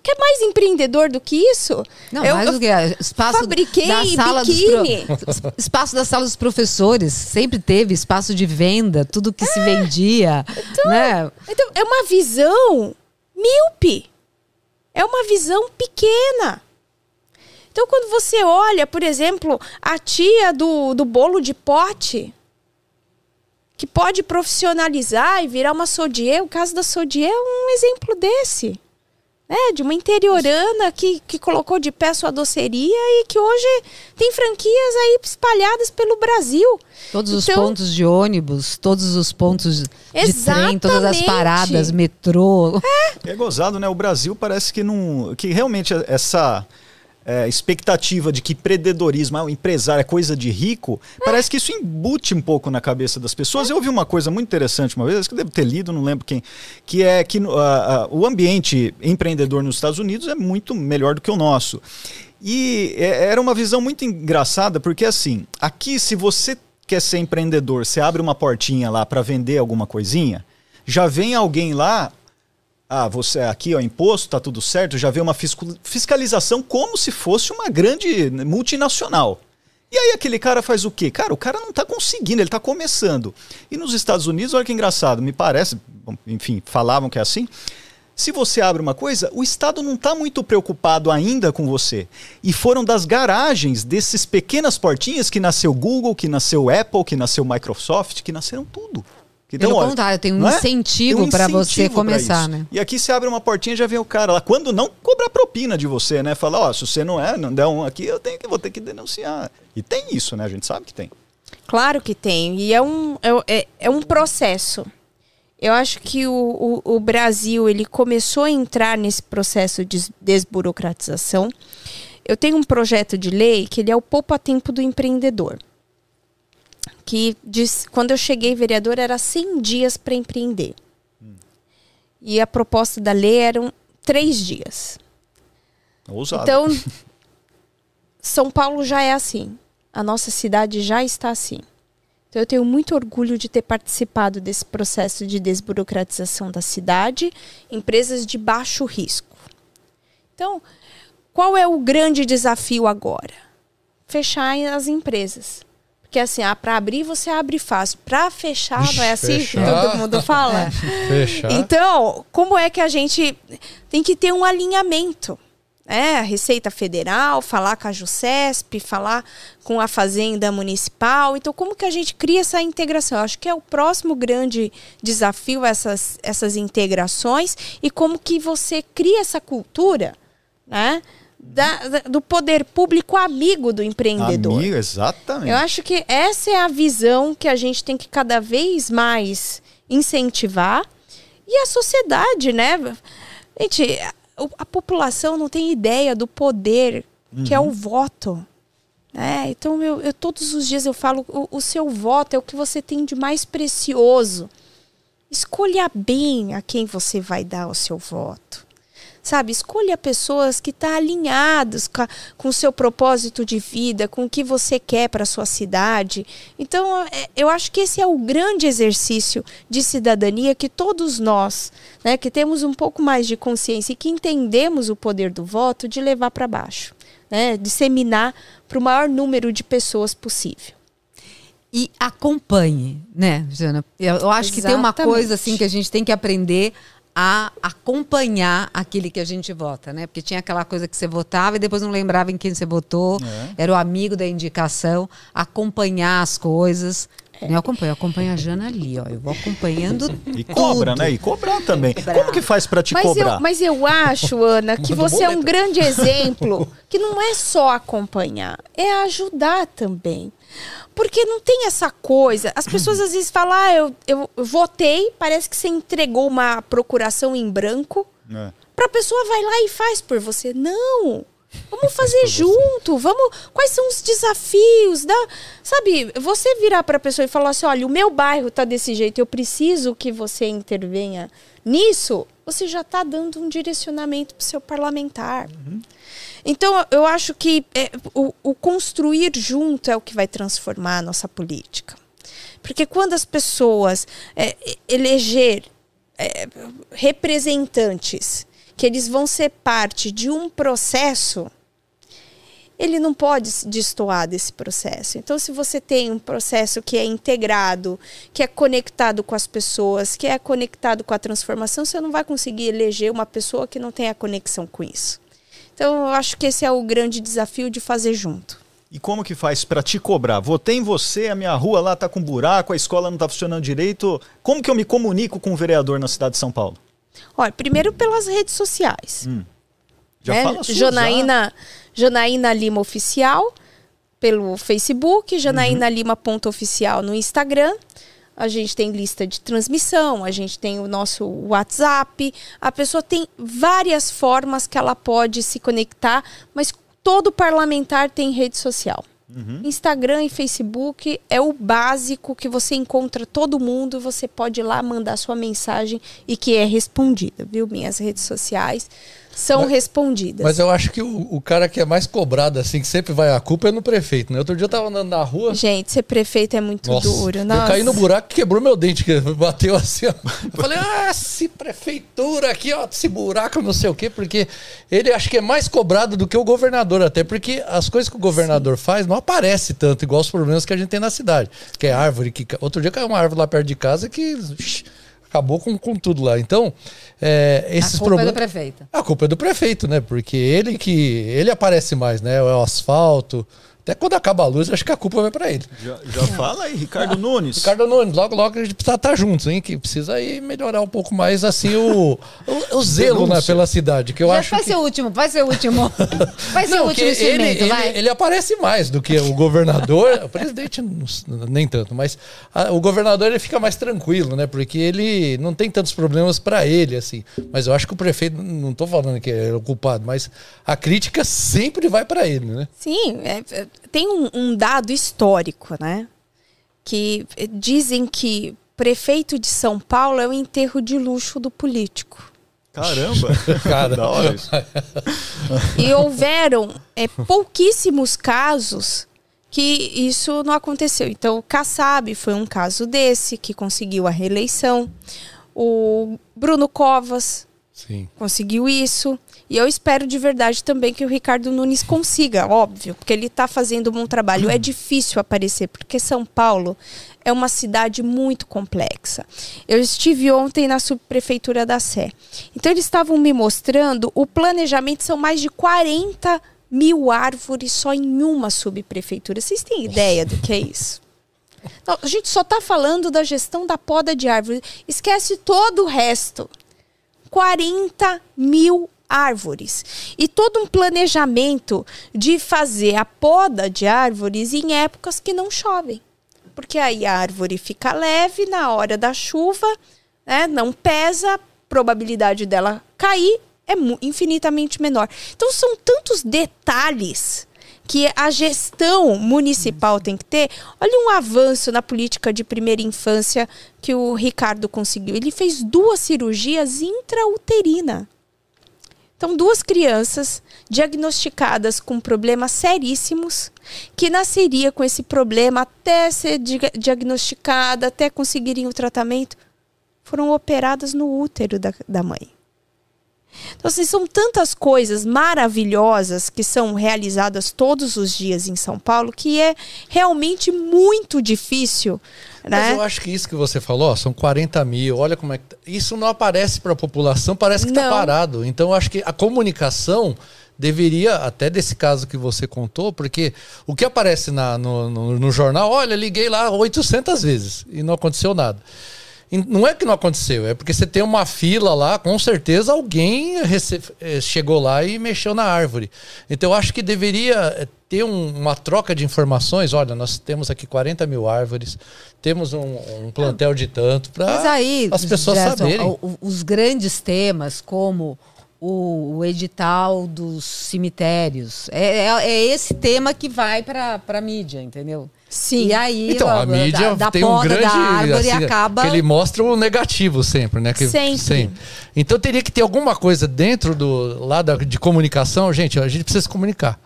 Quer mais empreendedor do que isso? Não, eu, mais do que espaço fabriquei da sala biquíni. dos pro- espaço da sala dos professores sempre teve espaço de venda, tudo que se vendia, né? Então, é uma visão míope. É uma visão pequena. Então, quando você olha, por exemplo, a tia do, do bolo de pote, que pode profissionalizar e virar uma sodier, o caso da sodier é um exemplo desse. Né, de uma interiorana que, que colocou de pé sua doceria e que hoje tem franquias aí espalhadas pelo Brasil. Todos os Então- pontos de ônibus, todos os pontos de trem, todas as paradas, metrô. É gozado, né? O Brasil parece que não. que realmente essa. É, expectativa de que empreendedorismo, ah, o empresário é coisa de rico, parece que isso embute um pouco na cabeça das pessoas. Eu ouvi uma coisa muito interessante uma vez, acho que eu devo ter lido, não lembro quem, que é que ah, ah, o ambiente empreendedor nos Estados Unidos é muito melhor do que o nosso. E é- era uma visão muito engraçada, porque assim, aqui se você quer ser empreendedor, você abre uma portinha lá para vender alguma coisinha, já vem alguém lá ah, você aqui, ó, imposto, tá tudo certo, já vê uma fiscalização como se fosse uma grande multinacional. E aí aquele cara faz o quê? Cara, o cara não tá conseguindo, ele tá começando. E nos Estados Unidos, olha que engraçado, me parece, enfim, falavam que é assim. Se você abre uma coisa, o Estado não está muito preocupado ainda com você. E foram das garagens desses pequenas portinhas que nasceu Google, que nasceu Apple, que nasceu Microsoft, que nasceram tudo. Pelo olha, contrário, tem um é? incentivo um pra você começar, né? E aqui você abre uma portinha já vem o cara lá. Quando não cobrar propina de você, né? Falar, ó, se você não é, não der um aqui, eu tenho que, vou ter que denunciar. E tem isso, né? A gente sabe que tem. Claro que tem. E é um, é, é- é um processo. Eu acho que o, o, o Brasil ele começou a entrar nesse processo de des- desburocratização. Eu tenho um projeto de lei que ele é o poupa-tempo do empreendedor. Que diz, quando eu cheguei vereador era 100 dias para empreender. E a proposta da lei eram três dias. Ousado. Então, São Paulo já é assim. A nossa cidade já está assim. Então, eu tenho muito orgulho de ter participado desse processo de desburocratização da cidade, empresas de baixo risco. Então, qual é o grande desafio agora? Fechar as empresas. Porque assim, ah, para abrir você abre fácil, para fechar não é assim que fechar. todo mundo fala. Fechar. Então, como é que a gente tem que ter um alinhamento? É, a Receita Federal, falar com a JUCESP, falar com a Fazenda Municipal. Então, como que a gente cria essa integração? Eu acho que é o próximo grande desafio, essas, essas integrações, e como que você cria essa cultura né, da- da- do poder público amigo do empreendedor. Amigo, exatamente. Eu acho que essa é a visão que a gente tem que cada vez mais incentivar. E a sociedade, né? Gente, a, a população não tem ideia do poder que é o voto. né? Então, eu, eu- todos os dias eu falo: o, o seu voto é o que você tem de mais precioso. Escolha bem a quem você vai dar o seu voto. Sabe, escolha pessoas que estão alinhadas com, o seu propósito de vida, com o que você quer para a sua cidade. Então, é, eu acho que esse é o grande exercício de cidadania que todos nós, né, que temos um pouco mais de consciência e que entendemos o poder do voto, de levar para baixo, né, disseminar para o maior número de pessoas possível. E acompanhe, né, Jana? Eu, acho que tem uma Exatamente. coisa assim que a gente tem que aprender a acompanhar aquele que a gente vota, né? Porque tinha aquela coisa que você votava e depois não lembrava em quem você votou, É. era o amigo da indicação, acompanhar as coisas. Eu acompanho, eu acompanho a Jana ali, ó. Eu vou acompanhando E cobra, tudo. né? E cobrar também. Cobrar. Como que faz pra te Mas cobrar? eu, mas eu acho, Ana, que você é um grande exemplo que não é só acompanhar, é ajudar também. Porque não tem essa coisa. As pessoas às vezes falam, ah, eu, eu votei, parece que você entregou uma procuração em branco. É. Pra pessoa vai lá e faz por você. Não! Vamos fazer junto, vamos. Quais são os desafios? Da, sabe, você virar para a pessoa e falar assim: olha, o meu bairro tá desse jeito, eu preciso que você intervenha nisso. Você já está dando um direcionamento para o seu parlamentar. Então, eu acho que é, o, o construir junto é o que vai transformar a nossa política. Porque quando as pessoas é, eleger é, representantes que eles vão ser parte de um processo, ele não pode destoar desse processo. Então, se você tem um processo que é integrado, que é conectado com as pessoas, que é conectado com a transformação, você não vai conseguir eleger uma pessoa que não tenha conexão com isso. Então, eu acho que esse é o grande desafio de fazer junto. E como que faz pra te cobrar? Votei em você, a minha rua lá tá com buraco, a escola não tá funcionando direito. Como que eu me comunico com o vereador na cidade de São Paulo? Olha, primeiro pelas redes sociais. Já né? fala suas, Janaína, Janaína Lima Oficial pelo Facebook, Janaína Lima ponto oficial no Instagram. A gente tem lista de transmissão, a gente tem o nosso WhatsApp. A pessoa tem várias formas que ela pode se conectar, mas todo parlamentar tem rede social. Instagram e Facebook é o básico que você encontra todo mundo você pode ir lá mandar sua mensagem e que é respondida, viu? Minhas redes sociais são Mas- respondidas. Mas eu acho que o, o cara que é mais cobrado, assim, que sempre vai a culpa é no prefeito, né? Outro dia eu tava andando na rua. Gente, ser prefeito é muito Nossa, duro. eu Nossa. caí no buraco que quebrou meu dente, que bateu assim, ó. Eu falei, ah, se prefeitura aqui, ó, esse buraco, não sei o quê, porque ele acho que é mais cobrado do que o governador, até porque as coisas que o governador faz não aparece tanto, igual os problemas que a gente tem na cidade. Que é árvore, que. Outro dia caiu uma árvore lá perto de casa que. shh, Acabou com, com tudo lá. Então, é, esses a culpa é do problemas. prefeito. A culpa é do prefeito, né? Porque ele que. Ele aparece mais, né? É o asfalto. Até quando acaba a luz, acho que a culpa vai pra ele. Já, já fala aí, Ricardo Nunes. Ricardo Nunes, logo, logo a gente precisa estar juntos, hein? Que precisa aí melhorar um pouco mais, assim, o, o, o zelo né, pela cidade. Que eu Já acho vai que... ser o último, vai ser o último. Vai ser o Não, último que ele, ele, vai. ele aparece mais do que o governador. o presidente, não- nem tanto, mas a- o governador ele fica mais tranquilo, né? Porque ele não tem tantos problemas para ele, assim. Mas eu acho que o prefeito, não tô falando que é o culpado, mas a crítica sempre vai para ele, né? Sim, é- é- tem um, um dado histórico, né? Que dizem que prefeito de São Paulo é o enterro de luxo do político. Caramba. Cara. da hora isso. E houveram eh, pouquíssimos casos que isso não aconteceu. Então, o Kassab foi um caso desse, que conseguiu a reeleição. O Bruno Covas Sim. conseguiu isso. E eu espero de verdade também que o Ricardo Nunes consiga, óbvio, porque ele está fazendo um bom trabalho. É difícil aparecer, porque São Paulo é uma cidade muito complexa. Eu estive ontem na subprefeitura da Sé. Então, eles estavam me mostrando o planejamento, são mais de 40 mil árvores só em uma subprefeitura. Vocês têm ideia do que é isso? Não, a gente só está falando da gestão da poda de árvores. Esquece todo o resto. 40 mil árvores. E todo um planejamento de fazer a poda de árvores em épocas que não chovem. Porque aí a árvore fica leve na hora da chuva, né, não pesa, a probabilidade dela cair é infinitamente menor. Então são tantos detalhes que a gestão municipal tem que ter. Olha um avanço na política de primeira infância que o Ricardo conseguiu. Ele fez duas cirurgias intrauterina. Então, duas crianças diagnosticadas com problemas seríssimos, que nasceria com esse problema até ser diagnosticada, até conseguirem o tratamento, foram operadas no útero da, da mãe. Então, assim, são tantas coisas maravilhosas que são realizadas todos os dias em São Paulo que é realmente muito difícil. Mas Né? eu acho que isso que você falou, ó, são 40 mil, olha como é que. tá- Isso não aparece para a população, parece que está parado. Então eu acho que a comunicação deveria, até desse caso que você contou, porque o que aparece na- no, no- no jornal, olha, liguei lá 800 vezes e não aconteceu nada. Não é que não aconteceu, é porque você tem uma fila lá, com certeza alguém eh, chegou lá e mexeu na árvore. Então eu acho que deveria eh, ter um- uma troca de informações. Olha, nós temos aqui 40 mil árvores, temos um, um plantel de tanto para aí, as pessoas Gerson, saberem. os grandes temas, como o, o edital dos cemitérios, é, é- é esse tema que vai para a mídia, entendeu? Sim. E aí, Então, a da- mídia da, tem um grande. da árvore assim, acaba. Ele mostra o negativo sempre, né? Que, Sempre. Então teria que ter alguma coisa dentro do lá da- de comunicação, gente. A gente precisa se comunicar.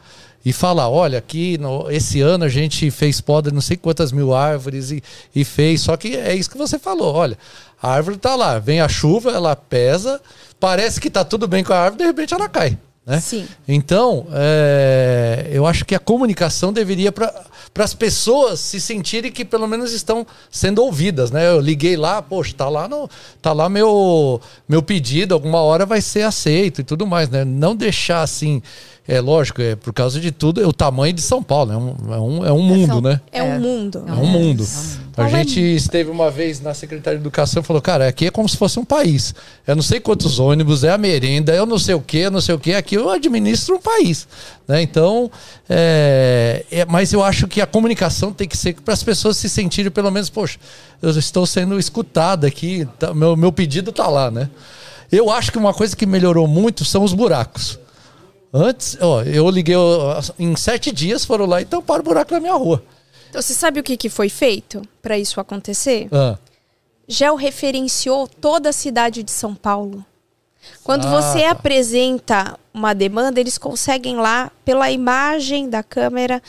E falar, olha, aqui no- esse ano a gente fez poda não sei quantas mil árvores e, e fez. Só que é isso que você falou. Olha, a árvore tá lá, vem a chuva, ela pesa, parece que tá tudo bem com a árvore, de repente ela cai. Né? Sim. Então, é, eu acho que a comunicação deveria para as pessoas se sentirem que pelo menos estão sendo ouvidas, né? Eu liguei lá, poxa, tá lá no, tá lá meu meu pedido, alguma hora vai ser aceito e tudo mais, né? Não deixar assim é lógico, é por causa de tudo, é o tamanho de São Paulo. É um, é um, é um mundo, São- né? É, É. um mundo. É um mundo. A é gente esteve uma vez na Secretaria de Educação e falou, cara, aqui é como se fosse um país. Eu não sei quantos ônibus, é a merenda, eu não sei o que, eu não sei o que. Aqui eu administro um país. Né? Então, é, é- mas eu acho que a comunicação tem que ser para as pessoas se sentirem, pelo menos, poxa, eu estou sendo escutada aqui, tá- meu, meu pedido está lá, né? Eu acho que uma coisa que melhorou muito são os buracos. Antes, ó, eu liguei, ó, em sete dias foram lá e tamparam o buraco na minha rua. Então, você sabe o que, que foi feito para isso acontecer? Ah. georreferenciou toda a cidade de São Paulo. Quando Ah, você tá. apresenta uma demanda, eles conseguem lá, pela imagem da câmera,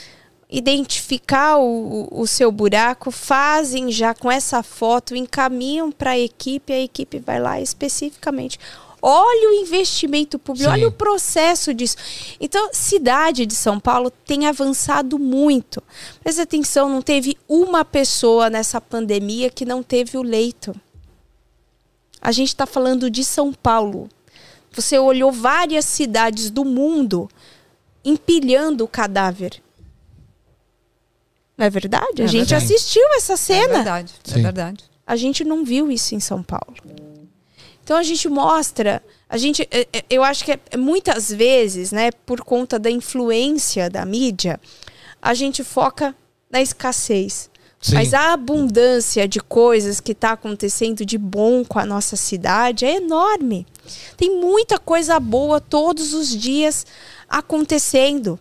identificar o, o seu buraco, fazem já com essa foto, encaminham para a equipe, a equipe vai lá especificamente. Olha o investimento público, Sim. olha o processo disso. Então, cidade de São Paulo tem avançado muito. Presta atenção, não teve uma pessoa nessa pandemia que não teve o leito. A gente está falando de São Paulo. Você olhou várias cidades do mundo empilhando o cadáver. Não é verdade? A É gente verdade. assistiu essa É cena. verdade, é verdade. A gente não viu isso em São Paulo. Então a gente mostra, a gente, é, é, eu acho que é- é muitas vezes, né, por conta da influência da mídia, a gente foca na escassez. Sim. Mas a abundância de coisas que está acontecendo de bom com a nossa cidade é enorme. Tem muita coisa boa todos os dias acontecendo.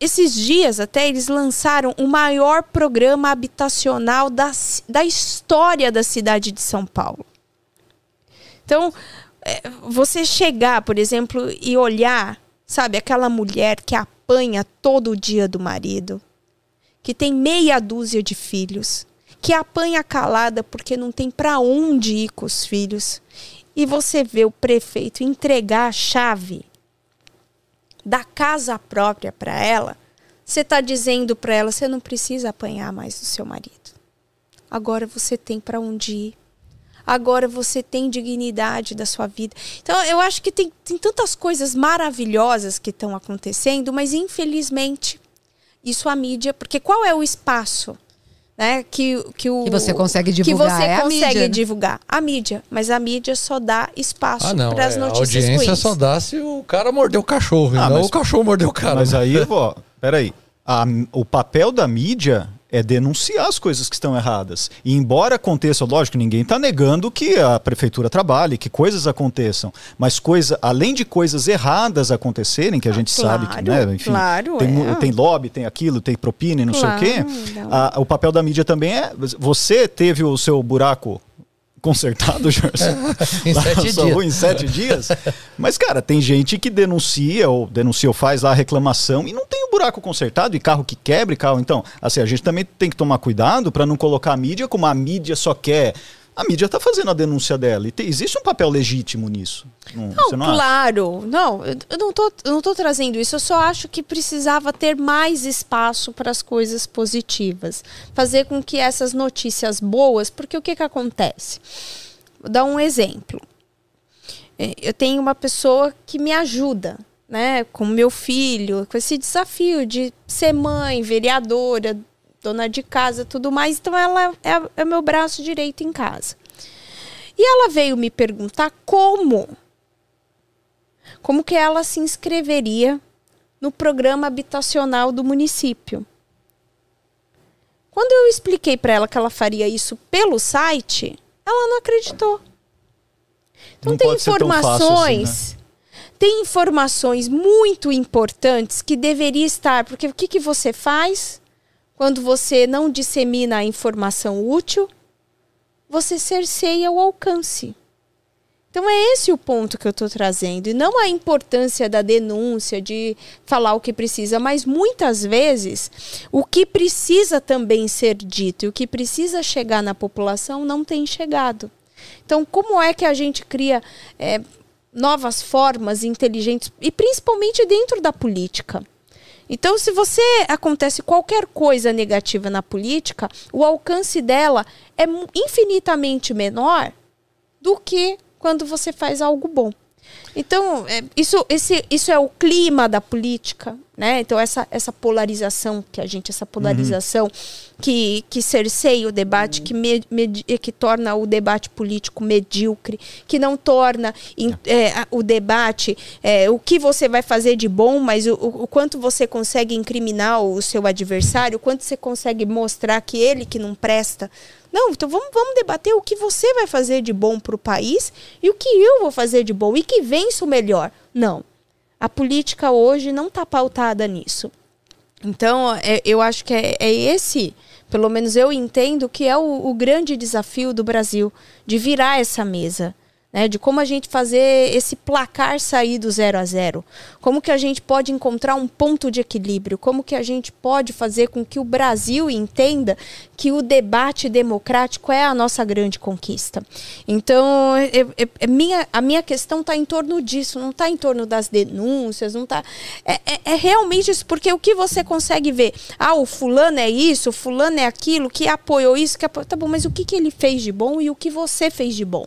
Esses dias até eles lançaram o maior programa habitacional da, da história da cidade de São Paulo. Então, é, você chegar, por exemplo, e olhar, sabe, aquela mulher que apanha todo dia do marido, que tem meia dúzia de filhos, que apanha calada porque não tem para onde ir com os filhos, e você vê o prefeito entregar a chave da casa própria para ela, você está dizendo para ela, você não precisa apanhar mais do seu marido. Agora você tem para onde ir. Agora você tem dignidade da sua vida. Então, eu acho que tem, tem tantas coisas maravilhosas que estão acontecendo, mas infelizmente, isso a mídia. Porque qual é o espaço né, que, que, o, Que você consegue divulgar, Que você é a consegue mídia, né? divulgar? A mídia. Mas a mídia só dá espaço Ah, para as é, a notícias audiência ruins. só dá se o cara mordeu o cachorro, Ah, não mas- o cachorro mordeu o cara. Mas aí, ó, peraí. A- o papel da mídia é denunciar as coisas que estão erradas. E embora aconteça, lógico, ninguém está negando que a prefeitura trabalhe, que coisas aconteçam. Mas coisa, além de coisas erradas acontecerem, que a gente sabe que, claro, né, enfim, claro, tem, é. tem lobby, tem aquilo, tem propina e não Claro, sei o quê. a- o papel da mídia também é. Você teve o seu buraco consertado, Jorge? Em Lá sete dias. rua, em sete dias. Mas, cara, tem gente que denuncia ou denuncia ou faz lá a reclamação e não tem o buraco consertado e carro que quebra e carro. Então, assim, a gente também tem que tomar cuidado para não colocar a mídia como a mídia só quer. A mídia está fazendo a denúncia dela e existe um papel legítimo nisso. Não, Não, não acha? claro. Não, eu eu não tô, eu não tô trazendo isso. Eu só acho que precisava ter mais espaço para as coisas positivas. Fazer com que essas notícias boas, porque o que que acontece? Vou dar um exemplo. É, Eu tenho uma pessoa que me ajuda, né, com meu filho, com esse desafio de ser mãe, vereadora, dona de casa, tudo mais. Então ela é, é meu braço direito em casa. E ela veio me perguntar como como que ela se inscreveria no programa habitacional do município. Quando eu expliquei para ela que ela faria isso pelo site, ela não acreditou. Então Não tem informações, assim, tem informações muito importantes que deveria estar, porque o que, que você faz quando você não dissemina a informação útil? Você cerceia o alcance. Então é esse o ponto que eu estou trazendo. E não a importância da denúncia, de falar o que precisa, mas muitas vezes o que precisa também ser dito e o que precisa chegar na população não tem chegado. Então, como é que a gente cria é, novas formas inteligentes, e principalmente dentro da política? Então, se você acontece qualquer coisa negativa na política, o alcance dela é infinitamente menor do que quando você faz algo bom. Então, é, isso, esse, isso é o clima da política, né? Então, essa, essa polarização que a gente, essa polarização que, que cerceia o debate, que, me, med- que torna o debate político medíocre, que não torna in- é, a- o debate é, o que você vai fazer de bom, mas o, o o quanto você consegue incriminar o seu adversário, o quanto você consegue mostrar que ele que não presta. Não, então vamos, vamos debater o que você vai fazer de bom para o país e o que eu vou fazer de bom e que vença o melhor. Não. A política hoje não está pautada nisso. Então, é- eu acho que é, é esse, pelo menos eu entendo, que é o, o grande desafio do Brasil, de virar essa mesa. Né, de como a gente fazer esse placar sair do zero a zero. Como que a gente pode encontrar um ponto de equilíbrio. Como que a gente pode fazer com que o Brasil entenda que o debate democrático é a nossa grande conquista. Então, é- é- é minha, a minha questão está em torno disso, não está em torno das denúncias, não tá. É, é- é realmente isso, porque o que você consegue ver? Ah, o fulano é isso, o fulano é aquilo, que apoiou isso, que apoiou. Tá bom, mas o que, que ele fez de bom e o que você fez de bom?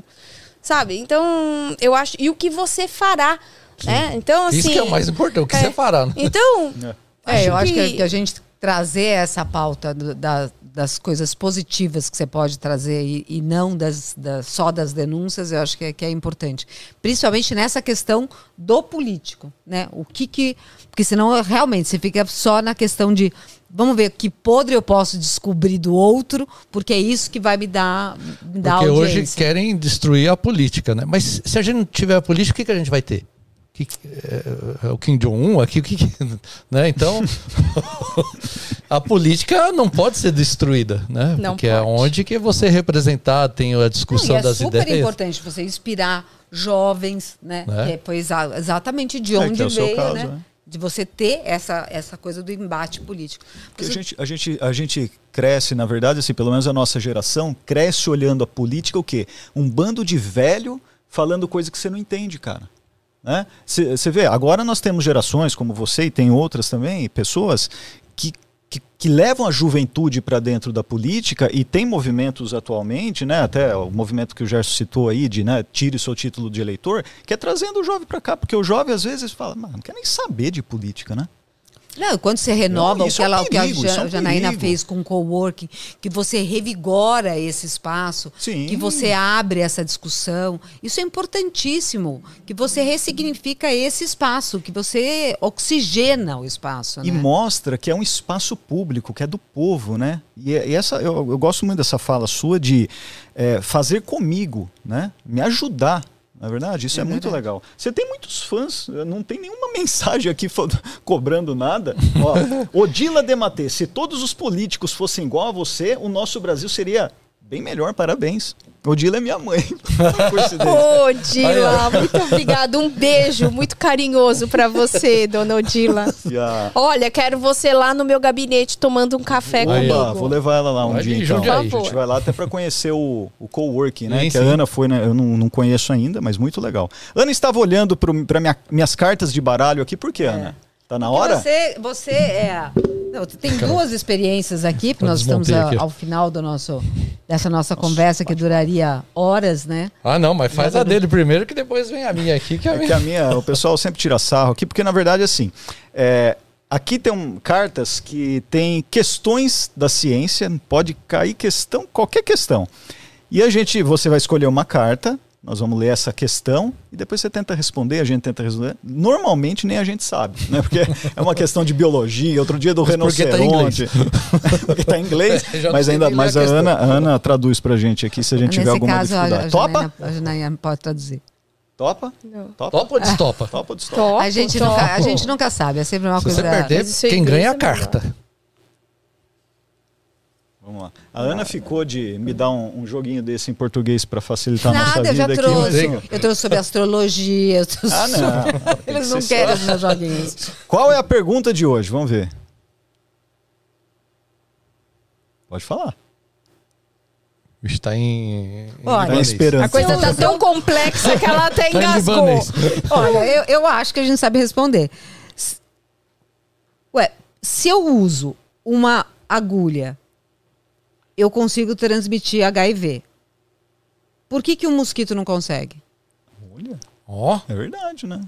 Sabe? Então, eu acho. E o que você fará. Né? Então, assim. Isso que é o mais importante, o que é. você fará. né? Então, É, eu acho que, que- que a gente trazer essa pauta do- da- das coisas positivas que você pode trazer e, e não das, das- só das denúncias, eu acho que é, que é importante. Principalmente nessa questão do político, né? O que que... Porque senão, realmente, você fica só na questão de vamos ver que podre eu posso descobrir do outro, porque é isso que vai me dar, me dar Porque hoje audiência. querem destruir a política, né? Mas se a gente não tiver a política, o que, que a gente vai ter? Que, que- é, é o Kim Jong-un aqui, o que, que- né? Então, a política não pode ser destruída, né? Não Porque é pode. onde que você representar, tem a Não, discussão e é das super ideias. importante você inspirar jovens, né? Né? É, exa- exatamente de É, onde que é o seu veio, caso, né? né? De você ter essa, essa coisa do embate político. Porque a gente, a, gente, a gente cresce, na verdade, assim, pelo menos a nossa geração, cresce olhando a política o quê? Um bando de velho falando coisa que você não entende, cara. Você vê, agora nós temos gerações como você e tem outras também, pessoas que, que, que levam a juventude para dentro da política e tem movimentos atualmente, né, até o movimento que o Gerson citou aí, de né, tire seu título de eleitor, que é trazendo o jovem para cá, porque o jovem às vezes fala, não quer nem saber de política, né? Não, quando você renova Não, o que, é um ela, o que a perigo, é um Janaína perigo. fez com o coworking, que você revigora esse espaço, Sim. que você abre essa discussão. Isso é importantíssimo, que você ressignifica esse espaço, que você oxigena o espaço. E né? mostra que é um espaço público, que é do povo, né? E, é- e essa, eu, eu gosto muito dessa fala sua de é, fazer comigo, né? Me ajudar. Na verdade, isso é, É muito verdade. legal. Você tem muitos fãs, não tem nenhuma mensagem aqui cobrando nada. Ó, Odila Dematê, se todos os políticos fossem igual a você, o nosso Brasil seria bem melhor. Parabéns. Odila é minha mãe. Coincidência. Ô, Dila, muito obrigada. Um beijo muito carinhoso pra você, dona Odila. A- Olha, quero você lá no meu gabinete tomando um café Aí, comigo. Oba, vou levar ela lá um Vai dia então. A gente vai lá até para conhecer o, o coworking, né? Sim, que a sim. Ana foi, né? Eu não, não conheço ainda, mas muito legal. Ana estava olhando para minha, minhas cartas de baralho aqui, por quê, Ana? Tá na hora? Você, você é. Não, tem duas experiências aqui, porque nós estamos a- ao final do nosso, dessa nossa conversa, que duraria horas, né? Ah, não, mas faz a dele primeiro, que depois vem a minha aqui, que é a É minha. que a minha, o pessoal sempre tira sarro aqui, porque na verdade assim, é, aqui tem um, cartas que tem questões da ciência, pode cair questão, qualquer questão. E a gente, você vai escolher uma carta, nós vamos ler essa questão e depois você tenta responder, a gente tenta responder. Normalmente nem a gente sabe, né? Porque é uma questão de biologia, outro dia do Mas porque tá em rinoceronte. porque tá em inglês, Já não mas sei ainda mas a a. Ana, a Ana traduz pra gente aqui se a gente tiver Nesse alguma caso, a, a, dificuldade. Topa? Janaína, a Janaína pode traduzir. Topa? Não. Topa? Topa ou destopa? Topa ou destopa? Topo, A gente, topo. nunca, a gente nunca sabe, é sempre uma Se coisa. você perder, Mas quem ganha é a inglês é melhor. carta. Vamos lá. A Ana ficou de me dar um, um joguinho desse em português para facilitar a nossa Nada, eu vida já aqui. trouxe. mas- Eu trouxe sobre astrologia. Eu trouxe Ah, não. sobre- Eles não querem só- os meus joguinhos. Qual é a pergunta de hoje? Vamos ver. Pode falar. Está em. em Olha. A coisa tá tão complexa que ela até Tá engasgou. Olha, eu, eu acho que a gente sabe responder. Ué, se eu uso uma agulha, eu consigo transmitir HIV. Por que, que um mosquito não consegue? Olha. Ó, É verdade, né?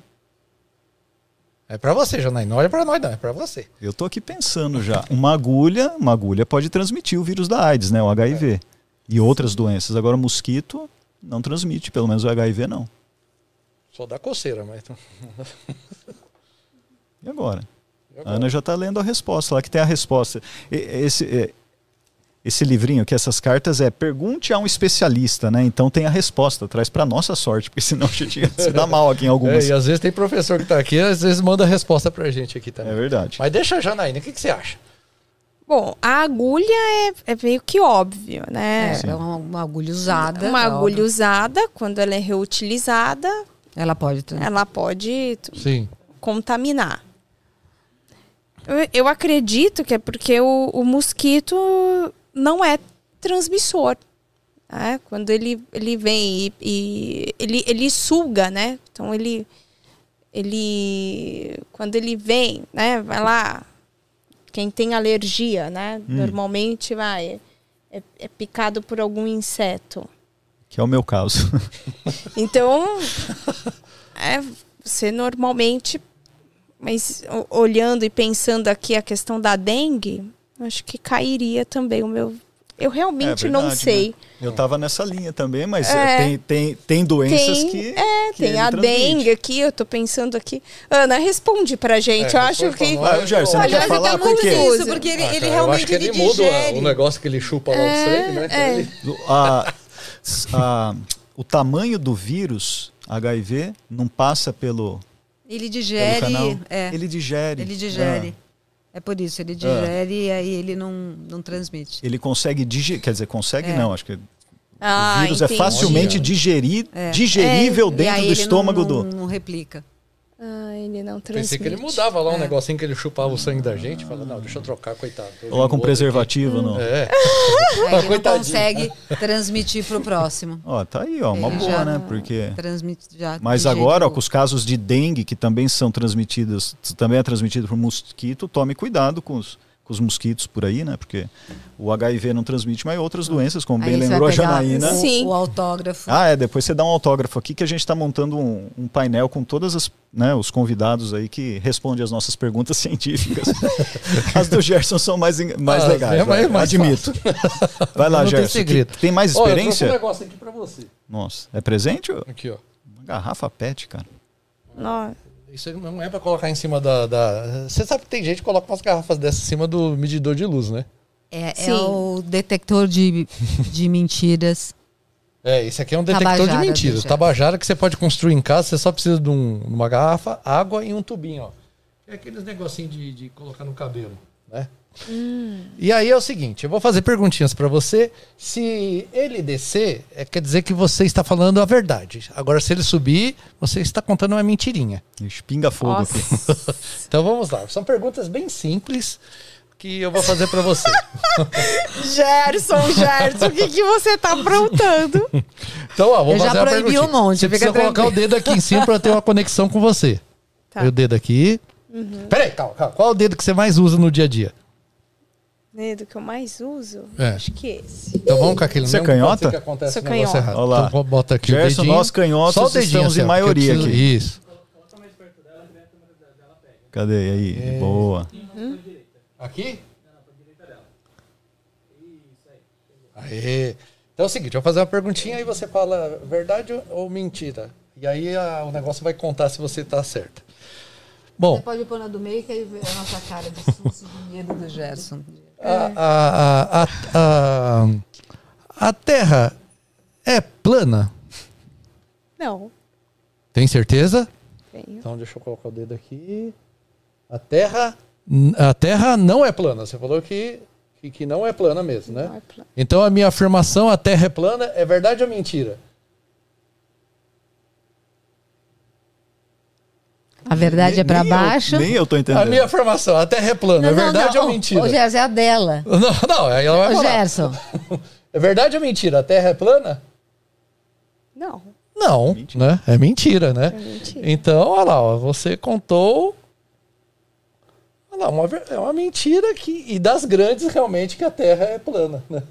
é pra você, Janaína. Não olha pra nós, não. É pra você. Eu tô aqui pensando já. Uma agulha, uma agulha pode transmitir o vírus da AIDS, né? O HIV. E outras doenças. Agora, mosquito não transmite, pelo menos o HIV não. Só dá coceira, mas. E agora? A Ana já está lendo a resposta lá, que tem a resposta. Esse, é, esse livrinho aqui, essas cartas, é pergunte a um especialista, né? Então tem a resposta, traz para nossa sorte, porque senão a gente ia se dar mal aqui em É, algumas. e às vezes tem professor que tá aqui, às vezes manda a resposta pra gente aqui É também. verdade. Mas deixa a Janaína, o que, que você acha? Bom, a agulha é, é meio que óbvio, né? É, é uma, uma agulha usada. Uma é agulha óbvio. usada, quando ela é reutilizada, Ela pode. ter- ela pode Sim. contaminar. Eu, eu acredito que é porque o, o mosquito não é transmissor. né? Quando ele, ele vem e, e ele, ele suga, né? Então ele, ele. Quando ele vem, né? Vai lá. Quem tem alergia, né? Normalmente vai. É, é picado por algum inseto. Que é o meu caso. Então, é, você normalmente, mas olhando e pensando aqui a questão da dengue, acho que cairia também o meu. Eu realmente É não verdade, sei. né? Eu tava nessa linha também, mas É. tem, tem, tem doenças Tem, que. é, que tem ele a transmite. dengue aqui, eu tô pensando aqui. Ana, responde pra gente. É, eu acho que. nós. Ah, Gerson, você não quer tá falar por quê? Isso, porque ele, Ah, ele realmente acho que ele, ele muda digere. o negócio que ele chupa logo É, sangue, né? É. ele- A- a- o tamanho do vírus HIV não passa pelo, Ele pelo digere. canal. É, ele, Ele digere. É por isso, ele digere e aí ele não, não transmite. É. Ele consegue digerir, quer dizer, consegue É. não, acho que Ah, o vírus é entendi. facilmente Olha. digerir, É. digerível E aí dentro do ele estômago não, do. Não, não replica. Ah, ele não transmite. Pensei que ele mudava lá um É. negocinho que ele chupava o sangue da gente. Fala, não, deixa eu trocar, coitado. Coloca um preservativo aqui. É. Aí ele não consegue transmitir pro próximo. Ó, tá aí, ó, uma Ele boa, já né? Porque. Transmite já. Mas agora, ó, com os casos de dengue, que também são transmitidos, também é transmitido por mosquito, tome cuidado com os, com os mosquitos por aí, né? Porque o HIV não transmite, mas outras doenças, como Aí bem lembrou a Janaína. O, Sim. o autógrafo. Ah, é, depois você dá um autógrafo aqui que a gente está montando um, um painel com todas as, né, os convidados aí que respondem as nossas perguntas científicas. as do Gerson são mais, mais Ah, legais, é vai, mais- mais admito. Vai lá, Não tem Gerson. segredo. que- Tem mais Ó, eu trouxe experiência? um negócio aqui pra você. Nossa, é presente? Aqui, ó. Uma garrafa pet, cara. Nó- Isso não é pra colocar em cima da, da- Você sabe que tem gente que coloca umas garrafas dessas em cima do medidor de luz, né? É, é o detector de, de mentiras. É, esse aqui é um detector Tabajara, de mentiras. deixa. Tabajara que você pode construir em casa, você só precisa de um- uma garrafa, água e um tubinho, ó. É aqueles negocinhos de, de colocar no cabelo, né? E aí é o seguinte, eu vou fazer perguntinhas pra você. Se ele descer, é, quer dizer que você está falando a verdade. Agora, se ele subir, você está contando uma mentirinha. Ixi, pinga fogo aqui. Então vamos lá. São perguntas bem simples que eu vou fazer pra você. Gerson, Gerson, o que, que você tá aprontando? Então, ó, vou Eu já fazer uma proibi um monte, Você precisa colocar o dedo aqui em cima pra ter uma conexão com você. Tá. O dedo aqui. Peraí, calma, calma. Qual é o dedo que você mais usa no dia a dia? Dedo que eu mais uso? É. Acho que esse. Então vamos com aquele Você é canhota? que acontece Sou canhota. errado. Olha lá. Então bota aqui o Gerson, dedinho. nós canhotos Só o dedinho, estamos assim, em maioria preciso- Isso. Cadê aí? É. Boa. Aqui? Aê. Então é o seguinte, eu vou fazer uma perguntinha e você fala verdade ou mentira. E aí a- o negócio vai contar se você tá certo. Bom, pode pôr na do meio que aí vê a nossa cara de susto e de medo do Gerson. a, a, a, a, a Terra é plana? Não, Tem certeza? tenho. Então deixa eu colocar o dedo aqui. A Terra, a Terra não é plana. Você falou que, que, que não é plana mesmo, né? Não é plano. Então a minha afirmação, a Terra é plana, é verdade ou mentira? A verdade Nem- é pra nem eu- baixo. nem eu tô entendendo. A minha afirmação, a Terra é plana, é verdade ou mentira? Ô, Gerson, é a dela. Não, não, aí ela vai Ô, falar. Gerson. É verdade ou mentira? A Terra é plana? Não, Não, né? É mentira, né? é mentira. Então, olha lá, ó, você contou. Olha lá, uma, é uma mentira que, e das grandes realmente que a Terra é plana. Né?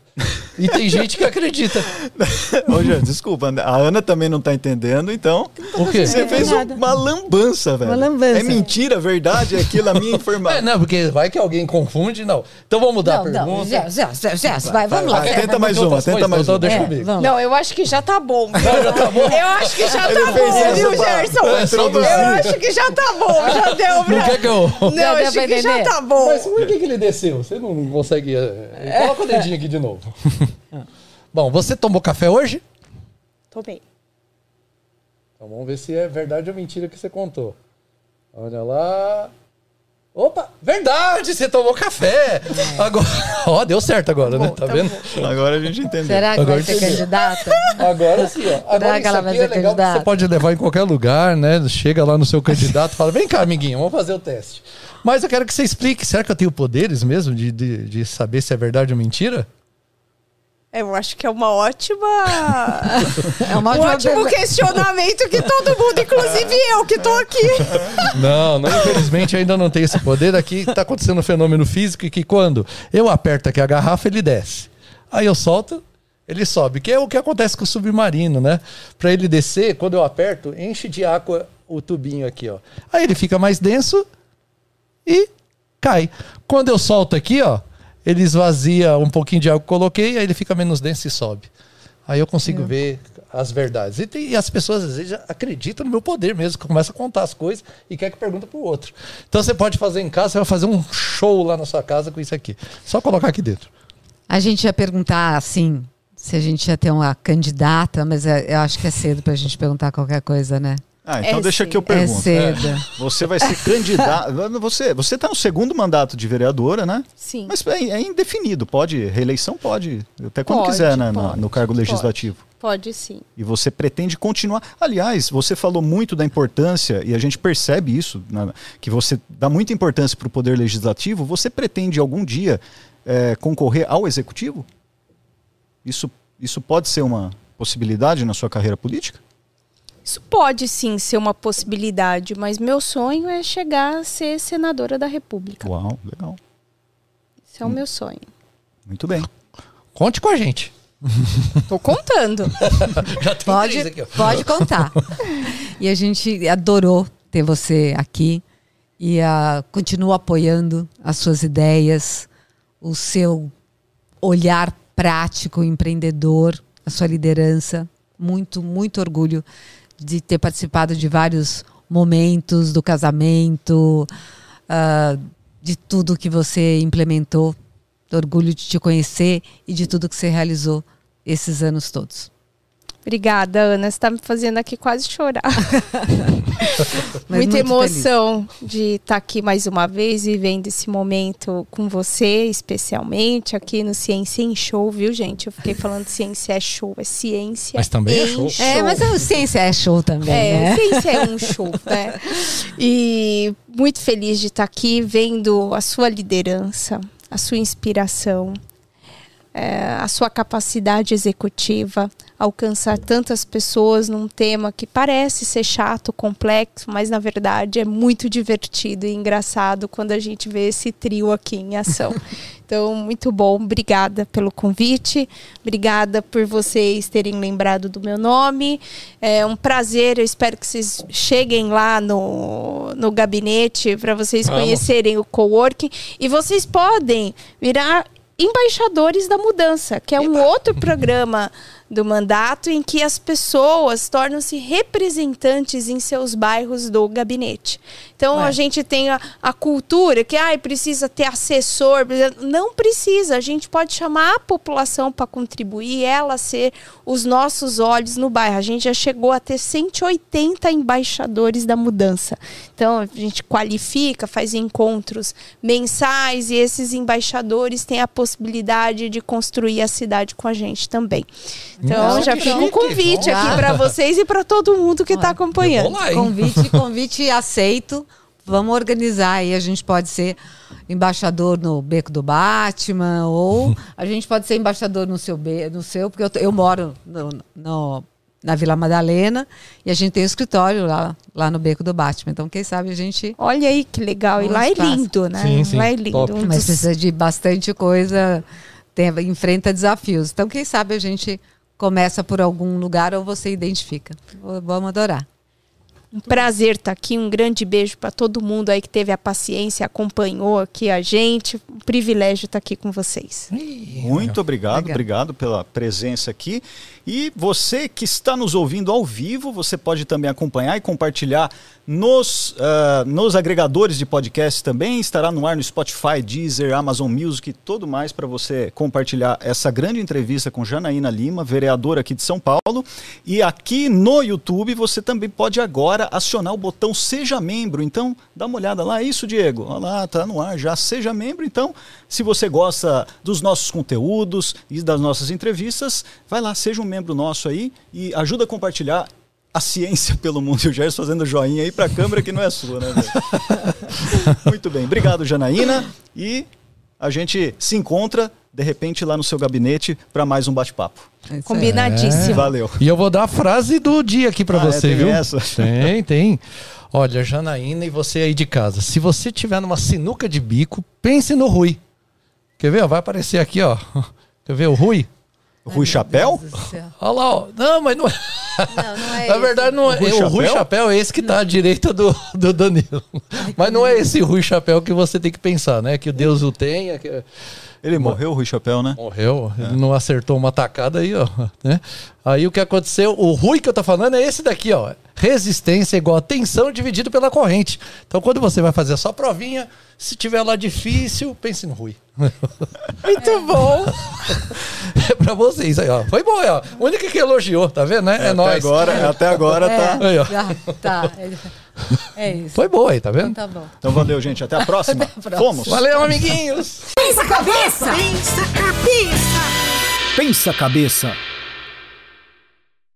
E tem gente que acredita. Ô, Jean, desculpa, a Ana também não tá entendendo, então. O quê? Você fez um- uma lambança, velho. Uma lambança. É mentira, verdade, é aquilo, a minha É, informação. não, porque vai que alguém confunde, não. Então vamos mudar a Não, não, pergunta. Zé, Zé, Zé, Zé, vai, vamos lá. vai, tenta mais uma, tenta mais então uma. deixa É, comigo. Não, eu acho que já tá bom. já tá bom? Eu acho que já Ele tá bom, viu, Gerson? introduzir. Eu acho que já tá bom, já deu pra... Não quer que eu... Não, eu acho que já tá bom. Mas por que, que ele desceu? Você não consegue... eh, Coloca o dedinho aqui de novo. Bom, você tomou café hoje? Tomei. Então vamos ver se é verdade ou mentira que você contou. Olha lá. Opa, verdade, você tomou café. Agora, ó, deu certo agora, né? Tá vendo? Agora a gente entendeu. Será que Agora vai ser candidata? Agora sim, ó. Agora que ela vai é ser porque candidata? você pode levar em qualquer lugar, né? Chega lá no seu candidato e fala: vem cá, amiguinho, vamos fazer o teste. Mas eu quero que você explique: será que eu tenho poderes mesmo de, de, de saber se é verdade ou mentira? Eu acho que é uma ótima... É uma um ótimo questionamento que todo mundo, inclusive eu que tô aqui. Não, não, infelizmente ainda não tem esse poder. Aqui tá acontecendo um fenômeno físico que quando eu aperto aqui a garrafa, ele desce. Aí eu solto, ele sobe, que é o que acontece com o submarino, né? Para ele descer, quando eu aperto, enche de água o tubinho aqui, ó. Aí ele fica mais denso e cai. Quando eu solto aqui, ó, ele esvazia um pouquinho de água que coloquei, aí ele fica menos denso e sobe. Aí eu consigo ver as verdades. E, tem- e as pessoas às vezes acreditam no meu poder mesmo, que começa a contar as coisas e quer que pergunta pro outro. Então você pode fazer em casa, você vai fazer um show lá na sua casa com isso aqui. Só colocar aqui dentro. A gente ia perguntar, assim, se a gente ia ter uma candidata, mas é- eu acho que é cedo pra gente perguntar qualquer coisa, né? Ah, então É deixa que eu É pergunto. cedo. Você vai ser candidata. Você, você tá no segundo mandato de vereadora, né? Sim. Mas é, é indefinido, pode. Reeleição pode. Até quando Pode, quiser, né? pode, no cargo pode. legislativo. Pode sim. E você pretende continuar. Aliás, você falou muito da importância, e a gente percebe isso, né, que você dá muita importância para o poder legislativo. Você pretende algum dia eh, concorrer ao executivo? Isso, isso pode ser uma possibilidade na sua carreira política? Isso pode sim ser uma possibilidade, mas meu sonho é chegar a ser senadora da República. Uau, legal. Esse é o meu sonho. Muito bem. Conte com a gente. Tô contando. Já tem Pode, três aqui, ó. pode contar. e a gente adorou ter você aqui e ah, continua apoiando as suas ideias, o seu olhar prático, empreendedor, a sua liderança. Muito, muito orgulho de ter participado de vários momentos do casamento, ah, de tudo que você implementou. Orgulho de te conhecer e de tudo que você realizou esses anos todos. Obrigada, Ana. Você tá me fazendo aqui quase chorar. Mas Muita emoção de estar aqui mais uma vez, vivendo esse momento com você, especialmente aqui no Ciência em Show, viu, gente? Eu fiquei falando ciência é show, é ciência. Mas também é em show. É, mas a ciência é show também, É, né? ciência é um show, né? E muito feliz de estar aqui vendo a sua liderança, a sua inspiração, é, a sua capacidade executiva, alcançar tantas pessoas num tema que parece ser chato, complexo, mas na verdade é muito divertido e engraçado quando a gente vê esse trio aqui em ação. Então, muito bom. Obrigada pelo convite. Obrigada por vocês terem lembrado do meu nome. É um prazer. Eu espero que vocês cheguem lá no, no gabinete para vocês Vamos. conhecerem o coworking. E vocês podem virar embaixadores da mudança, que é um outro programa do mandato em que as pessoas tornam-se representantes em seus bairros do gabinete. Então Ué. a gente tem a, a cultura que ai, precisa ter assessor, não precisa, a gente pode chamar a população para contribuir, ela ser os nossos olhos no bairro. A gente já chegou a ter 180 embaixadores da mudança. Então a gente qualifica, faz encontros mensais e esses embaixadores têm a possibilidade de construir a cidade com a gente também. Então Nossa, já fica um convite Vamos aqui para vocês e para todo mundo que está acompanhando. lá? Convite, convite aceito. Vamos organizar aí. A gente pode ser embaixador no Beco do Batman, ou a gente pode ser embaixador no seu, no seu porque eu, eu moro no, no- na Vila Madalena e a gente tem um escritório lá, lá no Beco do Batman. Então, quem sabe a gente. Olha aí que legal. E lá é lindo, né? Sim, sim, Lá é lindo. top. Mas precisa de bastante coisa tem, enfrenta desafios. Então, quem sabe a gente começa por algum lugar ou você identifica. Vamos adorar. Um prazer estar aqui, um grande beijo para todo mundo aí que teve a paciência, acompanhou aqui a gente. Um privilégio estar aqui com vocês. Muito obrigado, Legal. obrigado pela presença aqui. E você que está nos ouvindo ao vivo, você pode também acompanhar e compartilhar nos, ah, nos agregadores de podcast também. Estará no ar no Spotify, Deezer, Amazon Music e tudo mais para você compartilhar essa grande entrevista com Janaína Lima, vereadora aqui de São Paulo. E aqui no YouTube você também pode agora acionar o botão Seja Membro. Então, dá uma olhada lá. É Isso, Diego. Olha lá, tá no ar já. Seja membro. Então, se você gosta dos nossos conteúdos e das nossas entrevistas, vai lá, seja um membro nosso aí e ajuda a compartilhar a ciência pelo mundo. E o Jair fazendo joinha aí para a câmera que não é sua, né? Muito bem. Obrigado, Janaína. E a gente se encontra, de repente, lá no seu gabinete para mais um bate-papo. É. Combinadíssimo. Valeu. E eu vou dar a frase do dia aqui pra Ah, é, você, tem viu? essa? Tem, tem. Olha, Janaína e você aí de casa, se você tiver numa sinuca de bico, pense no Rui. Quer ver? Vai aparecer aqui, ó. Quer ver o Rui? Rui Chapéu? Do céu. Olha lá, ó. Não, mas não é. Não, não é Na verdade, não é. O Rui O Rui Chapéu? Chapéu é esse que tá à direita do, do Danilo. Mas não é esse Rui Chapéu que você tem que pensar, né? Que o Deus o tenha. Que... Ele morreu, Rui Chapéu, né? Morreu, ele não acertou uma tacada aí, ó. Né? Aí o que aconteceu? O Rui que eu tô falando é esse daqui, ó. Resistência igual a tensão dividido pela corrente. Então, quando você vai fazer a sua provinha, se tiver lá difícil, pense no Rui. Muito bom. É pra vocês aí, ó. Foi bom, ó. O único que elogiou, tá vendo, né? É, até nóis. agora, até agora tá. Aí, ó. Ah, tá. É isso. Foi boa aí, tá vendo? Tá bom. Então valeu, gente. Até a próxima. Até a próxima. Fomos. Valeu, amiguinhos! Pensa cabeça! Pensa cabeça! Pensa cabeça.